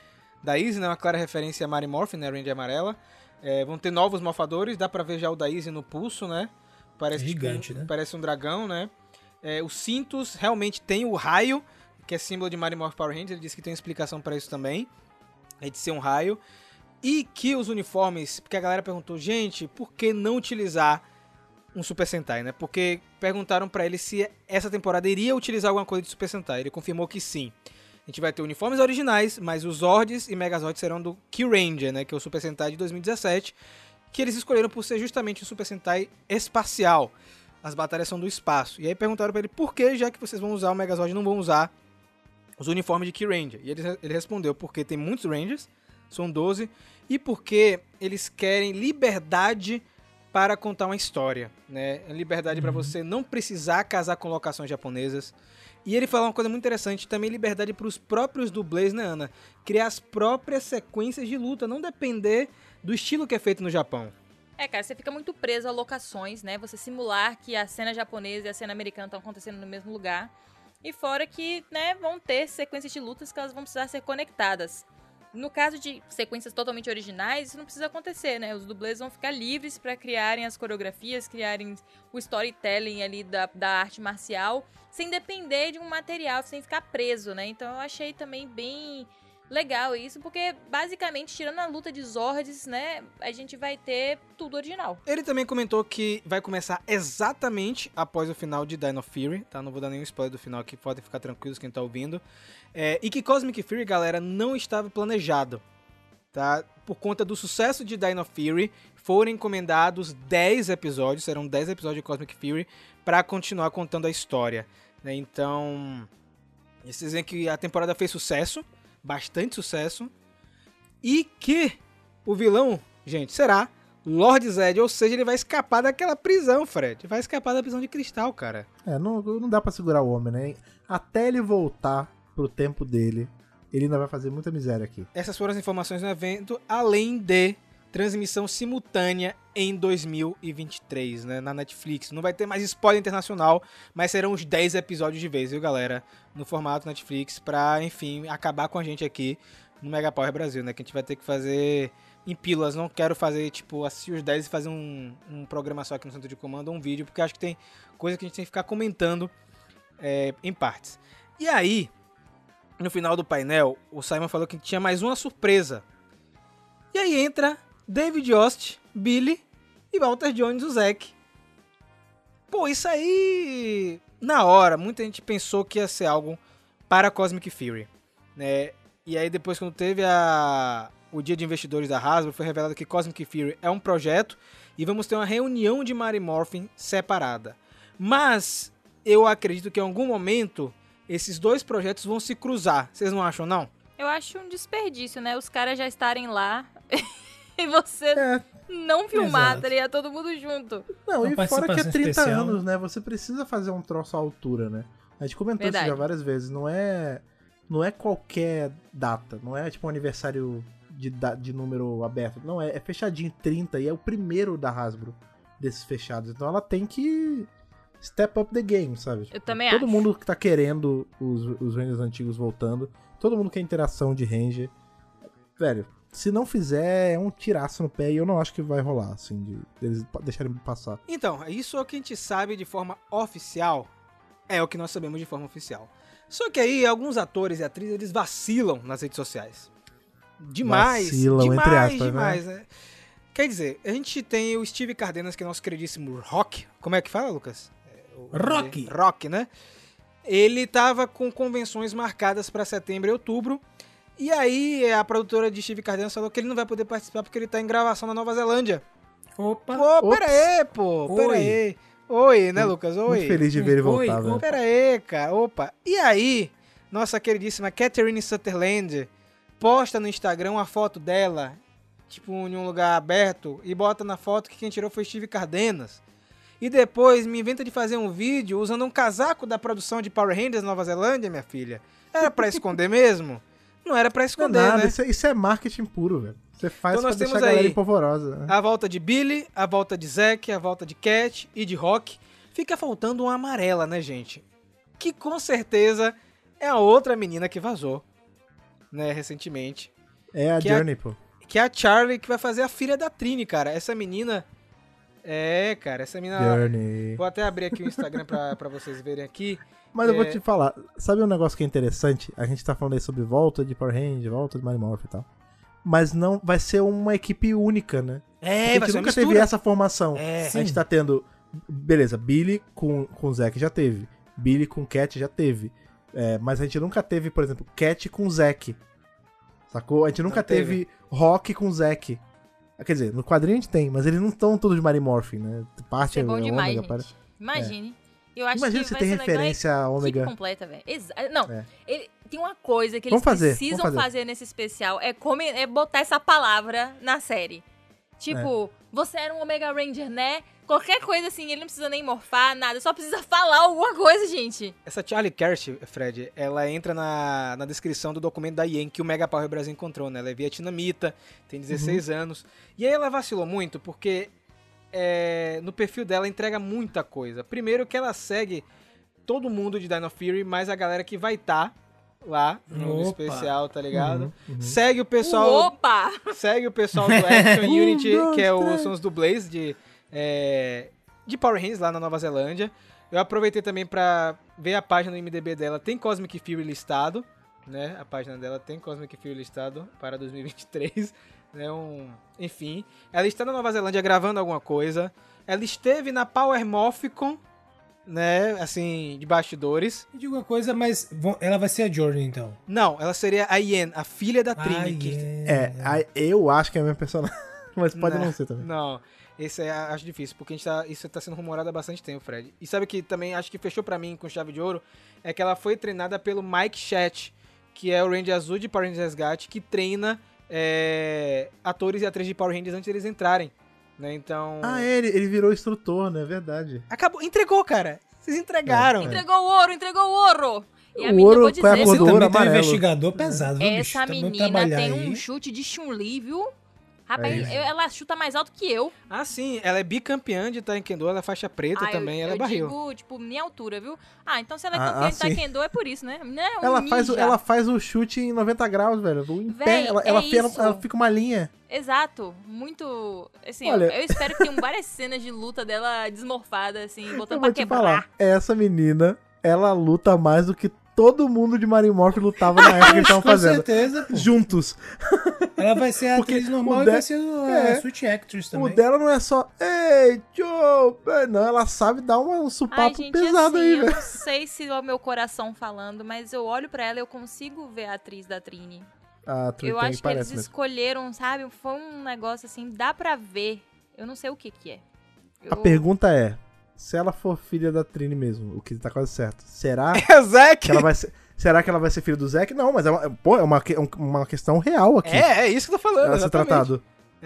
da Izzy, né? Uma clara referência a Mary Morphin, né? Ranger amarela. É, vão ter novos mofadores. Dá pra ver já o da Izzy no pulso, né? Parece Gigante, tipo, né? Parece um dragão, né? É, os cintos realmente tem o raio, que é símbolo de Mary Morphin Power Rangers. Ele disse que tem explicação pra isso também. É de ser um raio. E que os uniformes, porque a galera perguntou, gente, por que não utilizar um Super Sentai, né? Porque perguntaram pra ele se essa temporada iria utilizar alguma coisa de Super Sentai. Ele confirmou que sim. A gente vai ter uniformes originais, mas os Zords e Megazords serão do Key Ranger, né? Que é o Super Sentai de 2017. que eles escolheram por ser justamente um Super Sentai espacial. As batalhas são do espaço. E aí perguntaram pra ele por que, já que vocês vão usar o Megazord não vão usar os uniformes de Key Ranger. E ele, ele respondeu porque tem muitos Rangers, são 12, e porque eles querem liberdade para contar uma história, né? Liberdade para você não precisar casar com locações japonesas. E ele falou uma coisa muito interessante, também liberdade para os próprios dublês, né, Ana? Criar as próprias sequências de luta, não depender do estilo que é feito no Japão. É, cara, você fica muito preso a locações, né? Você simular que a cena japonesa e a cena americana estão acontecendo no mesmo lugar. E fora que, né, vão ter sequências de lutas que elas vão precisar ser conectadas. No caso de sequências totalmente originais, isso não precisa acontecer, né? Os dublês vão ficar livres para criarem as coreografias, criarem o storytelling ali da, da arte marcial, sem depender de um material, sem ficar preso, né? Então eu achei também bem legal isso, porque basicamente, tirando a luta de Zords, né, a gente vai ter tudo original. Ele também comentou que vai começar exatamente após o final de Dino Fury, tá? Não vou dar nenhum spoiler do final aqui, podem ficar tranquilos quem tá ouvindo. É, e que Cosmic Fury, galera, não estava planejado, tá? Por conta do sucesso de Dino Fury, foram encomendados 10 episódios, serão 10 episódios de Cosmic Fury, para continuar contando a história, né? Então, eles dizem que a temporada fez sucesso, bastante sucesso, e que o vilão, gente, será Lord Zed, ou seja, ele vai escapar daquela prisão, Fred. Vai escapar da prisão de cristal, cara. É, não, não dá pra segurar o homem, né? Até ele voltar pro tempo dele, ele ainda vai fazer muita miséria aqui. Essas foram as informações do evento, além de transmissão simultânea em 2023, né, na Netflix. Não vai ter mais spoiler internacional, mas serão uns 10 episódios de vez, viu, galera? No formato Netflix, pra, enfim, acabar com a gente aqui no Mega Power Brasil, né? Que a gente vai ter que fazer em pílulas. Não quero fazer, tipo, assistir os 10 e fazer um, um programa só aqui no centro de comando, um vídeo, porque acho que tem coisa que a gente tem que ficar comentando é, em partes. E aí, no final do painel, o Simon falou que tinha mais uma surpresa. E aí entra David Yost, Billy e Walter Jones, o Zack. Pô, isso aí. Na hora, muita gente pensou que ia ser algo para Cosmic Fury. Né? E aí, depois, quando teve a... o dia de investidores da Hasbro, foi revelado que Cosmic Fury é um projeto e vamos ter uma reunião de Mary Morphin separada. Mas eu acredito que em algum momento esses dois projetos vão se cruzar. Vocês não acham, não? Eu acho um desperdício, né? Os caras já estarem lá e você É, não filmar, tá ligado? Todo mundo junto. não, Uma e fora que é participação 30 especial, anos, né? Você precisa fazer um troço à altura, né? A gente comentou Verdade. isso já várias vezes. Não é, não é qualquer data. Não é tipo um aniversário de, de número aberto. Não, é, é fechadinho 30 e é o primeiro da Hasbro desses fechados. Então ela tem que step up the game, sabe? Eu também Todo acho. mundo que tá querendo os, os Rangers antigos voltando. Todo mundo quer interação de Ranger. Velho, se não fizer, é um tiraço no pé e eu não acho que vai rolar, assim, de eles deixarem passar. Então, isso é o que a gente sabe de forma oficial. É o que nós sabemos de forma oficial. Só que aí, alguns atores e atrizes, eles vacilam nas redes sociais. Demais. Vacilam, demais, entre aspas, né? demais, né? Quer dizer, a gente tem o Steve Cardenas, que é nosso queridíssimo Rock. Como é que fala, Lucas? É, Rock. Rock, né? Ele tava com convenções marcadas para setembro e outubro. E aí, a produtora de Steve Cardenas falou que ele não vai poder participar porque ele tá em gravação na Nova Zelândia. Opa! Pô, Ops. pera aí, pô. Pera Oi. aí. Oi, né, Lucas? Oi. Muito feliz de ver ele voltar, oi. velho. Pera aí, cara. Opa. E aí, nossa queridíssima Catherine Sutherland posta no Instagram uma foto dela, tipo, em um lugar aberto, e bota na foto que quem tirou foi Steve Cardenas. E depois me inventa de fazer um vídeo usando um casaco da produção de Power Rangers Nova Zelândia, minha filha. Era pra esconder mesmo? Não era pra Não é esconder, nada, né? isso, é, isso é marketing puro, velho. Você faz Então pra nós deixar temos a galera aí- empolvorosa. né? A volta de Billy, a volta de Zack, a volta de Cat e de Rock. Fica faltando uma amarela, né, gente? Que com certeza é a outra menina que vazou, né, recentemente. É a que é- Journey, pô. Que é a Charlie, que vai fazer a filha da Trini, cara. Essa menina. É, cara, essa menina. Journey. Vou até abrir aqui o Instagram pra, pra vocês verem aqui. Mas eu vou É. te falar, sabe um negócio que é interessante? A gente tá falando aí sobre volta de Power Ranger, volta de Mighty Morphin e tal. Mas não vai ser uma equipe única, né? É, a vai gente ser uma nunca teve essa formação. É. a gente tá tendo. Beleza, Billy com, com Zack já teve. Billy com Cat já teve. É, mas a gente nunca teve, por exemplo, Cat com Zack. Sacou? A gente nunca teve. teve Rock com Zack. Quer dizer, no quadrinho a gente tem, mas eles não estão todos de Marimorphin, né? Parte Isso é bom é demais, Ômega, gente. para- Imagine. Eu acho Imagina que você vai tem ser legal referência a é Ômega. completa, velho. Exa- Não, É. ele, tem uma coisa que eles fazer, precisam fazer. fazer. nesse especial, é, come- é botar essa palavra na série. Tipo, É. você era um Omega Ranger, né? Qualquer coisa assim, ele não precisa nem morfar, nada. Só precisa falar alguma coisa, gente. Essa Charlie Kersh, Fred, ela entra na, na descrição do documento da IEN que o Mega Power Brasil encontrou, né? Ela é vietnamita, tem 16 anos. E aí ela vacilou muito porque é, no perfil dela entrega muita coisa. Primeiro que ela segue todo mundo de Dino Fury, mais a galera que vai estar lá no Opa. especial, tá ligado? Uhum, uhum. Segue o pessoal Opa! segue o pessoal do Action Unity, que é o, são os dublês de, é, de Power Rangers lá na Nova Zelândia. Eu aproveitei também pra ver a página do MDB dela, tem Cosmic Fury listado, né? A página dela tem Cosmic Fury listado para 2023, né? Um, enfim, ela está na Nova Zelândia gravando alguma coisa. Ela esteve na Power Morphicon, né? Assim, de bastidores. Me diga uma coisa, mas ela vai ser a Jordan, então. Não, ela seria a Yen, a filha da Ah, Trini. que- É, aí eu acho que é a minha personagem. Mas pode Não, não ser também. Não, esse é, acho difícil, porque a gente tá, isso tá sendo rumorado há bastante tempo, Fred. E sabe que também acho que fechou pra mim com chave de ouro? É que ela foi treinada pelo Mike Chat, que é o Ranger Azul de Power Rangers Resgate, que treina é, atores e atrizes de Power Rangers antes deles entrarem. Né? Então. Ah, ele, ele virou instrutor, né? É verdade. Acabou, entregou, cara. Vocês entregaram. É. Entregou o ouro, entregou o ouro! E a O menina, ouro, eu vou qual é a dizer, cor Você do também ouro tem um amarelo. investigador pesado, viu, bicho? essa bom menina tem aí. um chute de Chun-Li, viu? Rapaz, É eu- ela chuta mais alto que eu. Ah, sim, ela é bicampeã de Taekwondo, ela é faixa preta Ah, também, eu, ela é eu barril. digo, tipo, minha altura, viu? Ah, então se ela é Ah, campeã ah, de sim. taekwondo é por isso, né? A menina é um Ela faz, o- ela faz o chute em 90 graus, velho. Em Véi, pé, ela, é ela, fi- ela- fica uma linha. Exato. Muito... Assim, Olha- eu, eu espero que tenham várias cenas de luta dela desmorfada, assim, Eu botando vou pra te quebrar. falar, essa menina, ela luta mais do que todo mundo de Marimorph lutava na época que eles estavam Com fazendo. certeza, pô. Juntos. Ela vai ser a Porque atriz normal o e de- vai ser a é. Sweet Actress O também. dela não é só, ei, Joe, é, não, ela sabe dar um Ai, supapo gente, pesado assim, aí, eu velho. não sei se é o meu coração falando, mas eu olho pra ela e eu consigo ver a atriz da Trini. Ah, eu acho que eles mesmo. escolheram, sabe? Foi um negócio assim, dá pra ver. Eu não sei o que que é. A Eu- pergunta é, se ela for filha da Trini mesmo, o que tá quase certo, será É o Zack! que ela vai ser... Será que ela vai ser filha do Zack? Não, mas é uma, pô, é uma, que- uma questão real aqui. É, é isso que eu tô falando. ela ser exatamente. tratado.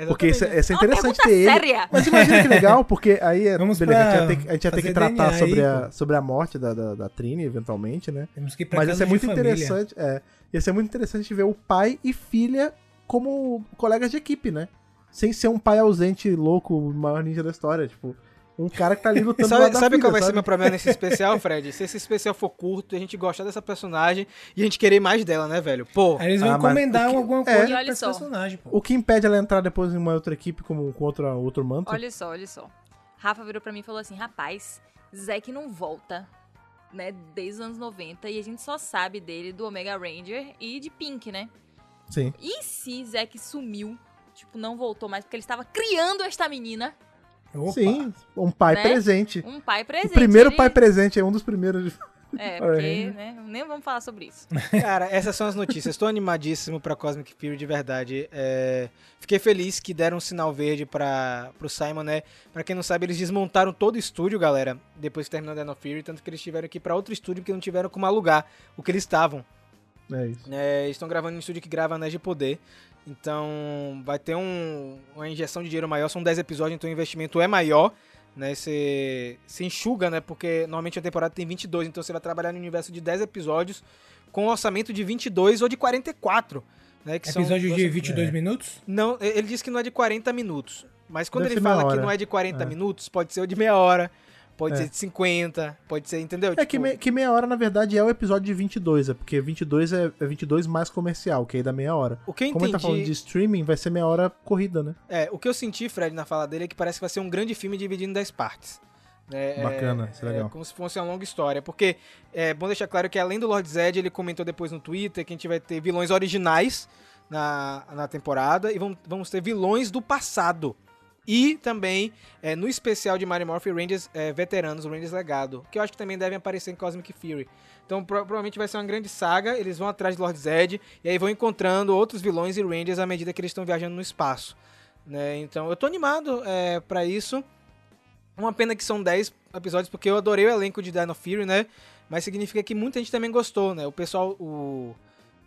Porque isso, é- isso é É interessante ter ele. séria. Mas imagina que legal, porque aí é. Vamos beleza, a gente pra ia ter, que- a gente ia ter que tratar DNA sobre, aí, a, sobre a morte da, da, da Trini, eventualmente, né? Temos que ir pra Mas ser de muito família. interessante. É, ia ser muito interessante ver o pai e filha como colegas de equipe, né? Sem ser um pai ausente, louco, o maior ninja da história. Tipo, um cara que tá ali lutando Sabe, da sabe qual vai ser sabe? meu problema nesse especial, Fred? Se esse especial for curto, a gente gostar dessa personagem e a gente querer mais dela, né, velho? Pô, Aí eles vão Ah, encomendar que- alguma é. coisa E olha pra esse só. personagem, pô. O que impede ela entrar depois em uma outra equipe como, com outra, outro manto? Olha só, olha só. Rafa virou pra mim e falou assim: rapaz, Zack não volta, né, desde os anos 90 e a gente só sabe dele do Omega Ranger e de Pink, né? Sim. E se Zack sumiu, tipo, não voltou mais porque ele estava criando esta menina, Opa. Sim, um pai Né? presente. um pai O presente. primeiro ele- pai presente, é um dos primeiros. de- É, porque, né, nem vamos falar sobre isso. cara, essas são as notícias. Estou animadíssimo pra Cosmic Fury de verdade. É, Fiquei feliz que deram um sinal verde para pro Simon, né? Pra quem não sabe, eles desmontaram todo o estúdio, galera, depois que terminou Dino Fury, tanto que eles tiveram que ir pra outro estúdio porque não tiveram como alugar o que eles estavam. É isso. É, estão gravando em um estúdio que grava Anéis de Poder. Então vai ter um- uma injeção de dinheiro maior. São 10 episódios, então o investimento é maior. Né, você se enxuga, né? Porque normalmente a temporada tem 22, então você vai trabalhar no universo de 10 episódios com um orçamento de 22 ou de 44. Né, que são- Episódio de você- 22 minutos? Não, ele disse que não é de 40 minutos. Mas quando Deve ele fala que não é de 40 É. minutos, pode ser o de meia hora, pode É. ser de 50, pode ser, entendeu? É que, Tipo, me- que meia hora, na verdade, é o episódio de 22, é porque 22 é, é 22 mais comercial, que aí dá meia hora. o que eu Como ele tá falando entendi- de streaming, vai ser meia hora corrida, né? É, o que eu senti, Fred, na fala dele é que parece que vai ser um grande filme dividido em 10 partes. É, Bacana, é, isso é legal. como se fosse uma longa história. Porque é bom deixar claro que além do Lord Zed, ele comentou depois no Twitter que a gente vai ter vilões originais na, na temporada e vamos, vamos ter vilões do passado. E também, é, no especial de Mario Morphy, Rangers é, veteranos, o Rangers Legado, que eu acho que também devem aparecer em Cosmic Fury. Então, pro- provavelmente vai ser uma grande saga, eles vão atrás de Lord Zed, e aí vão encontrando outros vilões e Rangers à medida que eles estão viajando no espaço. né? Então eu tô animado é, para isso. Uma pena que são 10 episódios, porque eu adorei o elenco de Dino Fury, né? Mas significa que muita gente também gostou, né? O pessoal, o,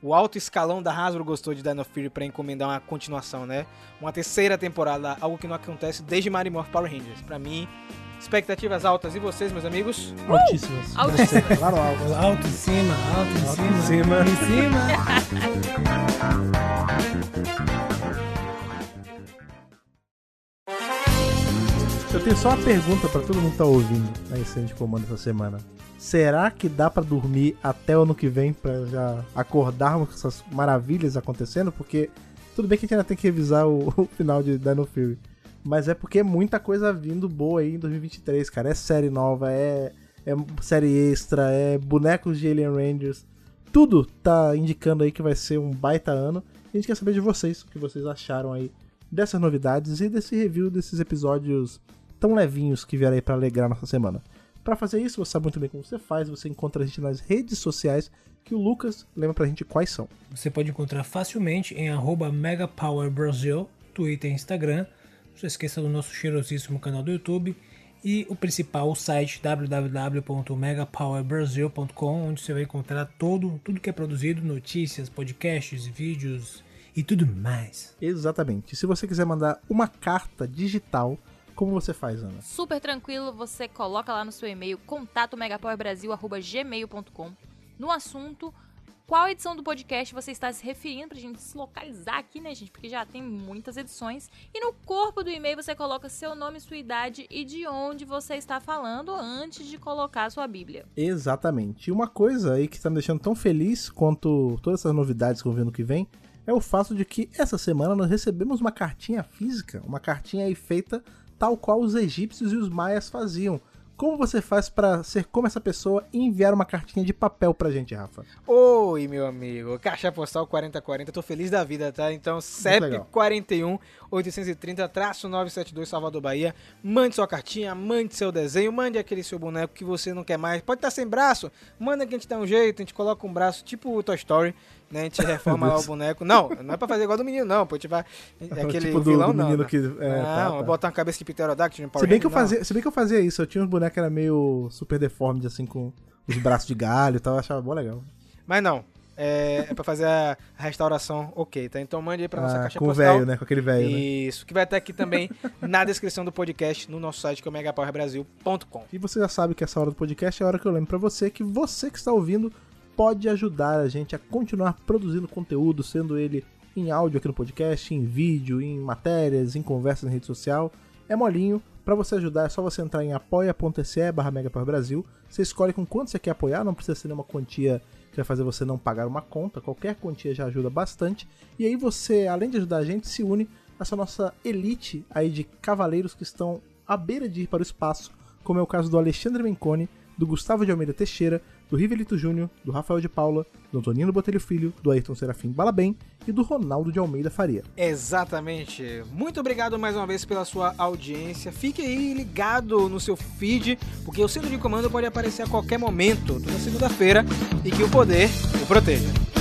o alto escalão da Hasbro gostou de Dino Fury pra encomendar uma continuação, né? Uma terceira temporada, algo que não acontece desde Mario Morph Power Rangers. Pra mim, expectativas altas. E vocês, meus amigos? Altíssimas. Altíssimas. Claro, alto. Alto em cima, alto em Alto cima. em cima. Em cima. Eu tenho só uma pergunta pra todo mundo que tá ouvindo na Incêndio de Comando essa semana. Será que dá pra dormir até o ano que vem pra já acordarmos com essas maravilhas acontecendo? Porque tudo bem que a gente ainda tem que revisar o, o final de Dino Fury. Mas é porque é muita coisa vindo boa aí em 2023, cara. É série nova, é, é série extra, é bonecos de Alien Rangers. Tudo tá indicando aí que vai ser um baita ano. E a gente quer saber de vocês, o que vocês acharam aí dessas novidades e desse review desses episódios tão levinhos que vieram aí pra alegrar nossa semana. Pra fazer isso, você sabe muito bem como você faz, você encontra a gente nas redes sociais, que o Lucas lembra pra gente quais são. Você pode encontrar facilmente em arroba megapowerbrasil, Twitter e Instagram. Não se esqueça do nosso cheirosíssimo canal do YouTube. E o principal o site www.megapowerbrasil.com, onde você vai encontrar todo, tudo que é produzido, notícias, podcasts, vídeos e tudo mais. Exatamente. Se você quiser mandar uma carta digital, como você faz, Ana? Super tranquilo, você coloca lá no seu e-mail contato megapowerbrasil@gmail.com. No assunto, qual edição do podcast você está se referindo pra gente se localizar aqui, né, gente? Porque já tem muitas edições. E no corpo do e-mail você coloca seu nome, sua idade e de onde você está falando antes de colocar a sua Bíblia. Exatamente. E uma coisa aí que tá me deixando tão feliz quanto todas essas novidades que eu vi no que vem é o fato de que essa semana nós recebemos uma cartinha física, uma cartinha aí feita tal qual os egípcios e os maias faziam. Como você faz pra ser como essa pessoa e enviar uma cartinha de papel pra gente, Rafa? Oi, meu amigo. Caixa Postal 4040, tô feliz da vida, tá? Então, CEP legal. 41 830-972 Salvador, Bahia. Mande sua cartinha, mande seu desenho, mande aquele seu boneco que você não quer mais. Pode estar sem braço, manda que a gente dá um jeito, a gente coloca um braço tipo o Toy Story, né? A gente reforma lá o boneco. Não, não é pra fazer igual do menino, não. Pô, a gente vai... Aquele tipo do, vilão, do não. menino não. que. É, não, tá, tá. botar uma cabeça de pterodáctilo no Power Se bem, que eu não. fazia, se bem que eu fazia isso, eu tinha uns bonecos que era meio super deformed, assim, com os braços de galho e tal, eu achava bom legal. Mas não. É, é pra fazer a restauração ok, tá? Então mande aí pra nossa Ah, caixa com o postal. velho, né? Com aquele velho, né? Isso, que vai estar aqui também na descrição do podcast no nosso site que é o megapowerbrasil.com. E você já sabe que essa hora do podcast é a hora que eu lembro pra você que você que está ouvindo pode ajudar a gente a continuar produzindo conteúdo, sendo ele em áudio aqui no podcast, em vídeo, em matérias, em conversas na rede social. É molinho. Pra você ajudar é só você entrar em apoia.se barra Brasil. Você escolhe com quanto você quer apoiar, não precisa ser nenhuma quantia que vai fazer você não pagar uma conta. Qualquer quantia já ajuda bastante. E aí você, além de ajudar a gente, se une a essa nossa elite aí de cavaleiros que estão à beira de ir para o espaço, como é o caso do Alexandre Menconi, do Gustavo de Almeida Teixeira, do Rivelito Júnior, do Rafael de Paula, do Antonino Botelho Filho, do Ayrton Serafim Balabem e do Ronaldo de Almeida Faria. Exatamente. Muito obrigado mais uma vez pela sua audiência. Fique aí ligado no seu feed, porque o centro de comando pode aparecer a qualquer momento, toda segunda-feira, e que o poder o proteja.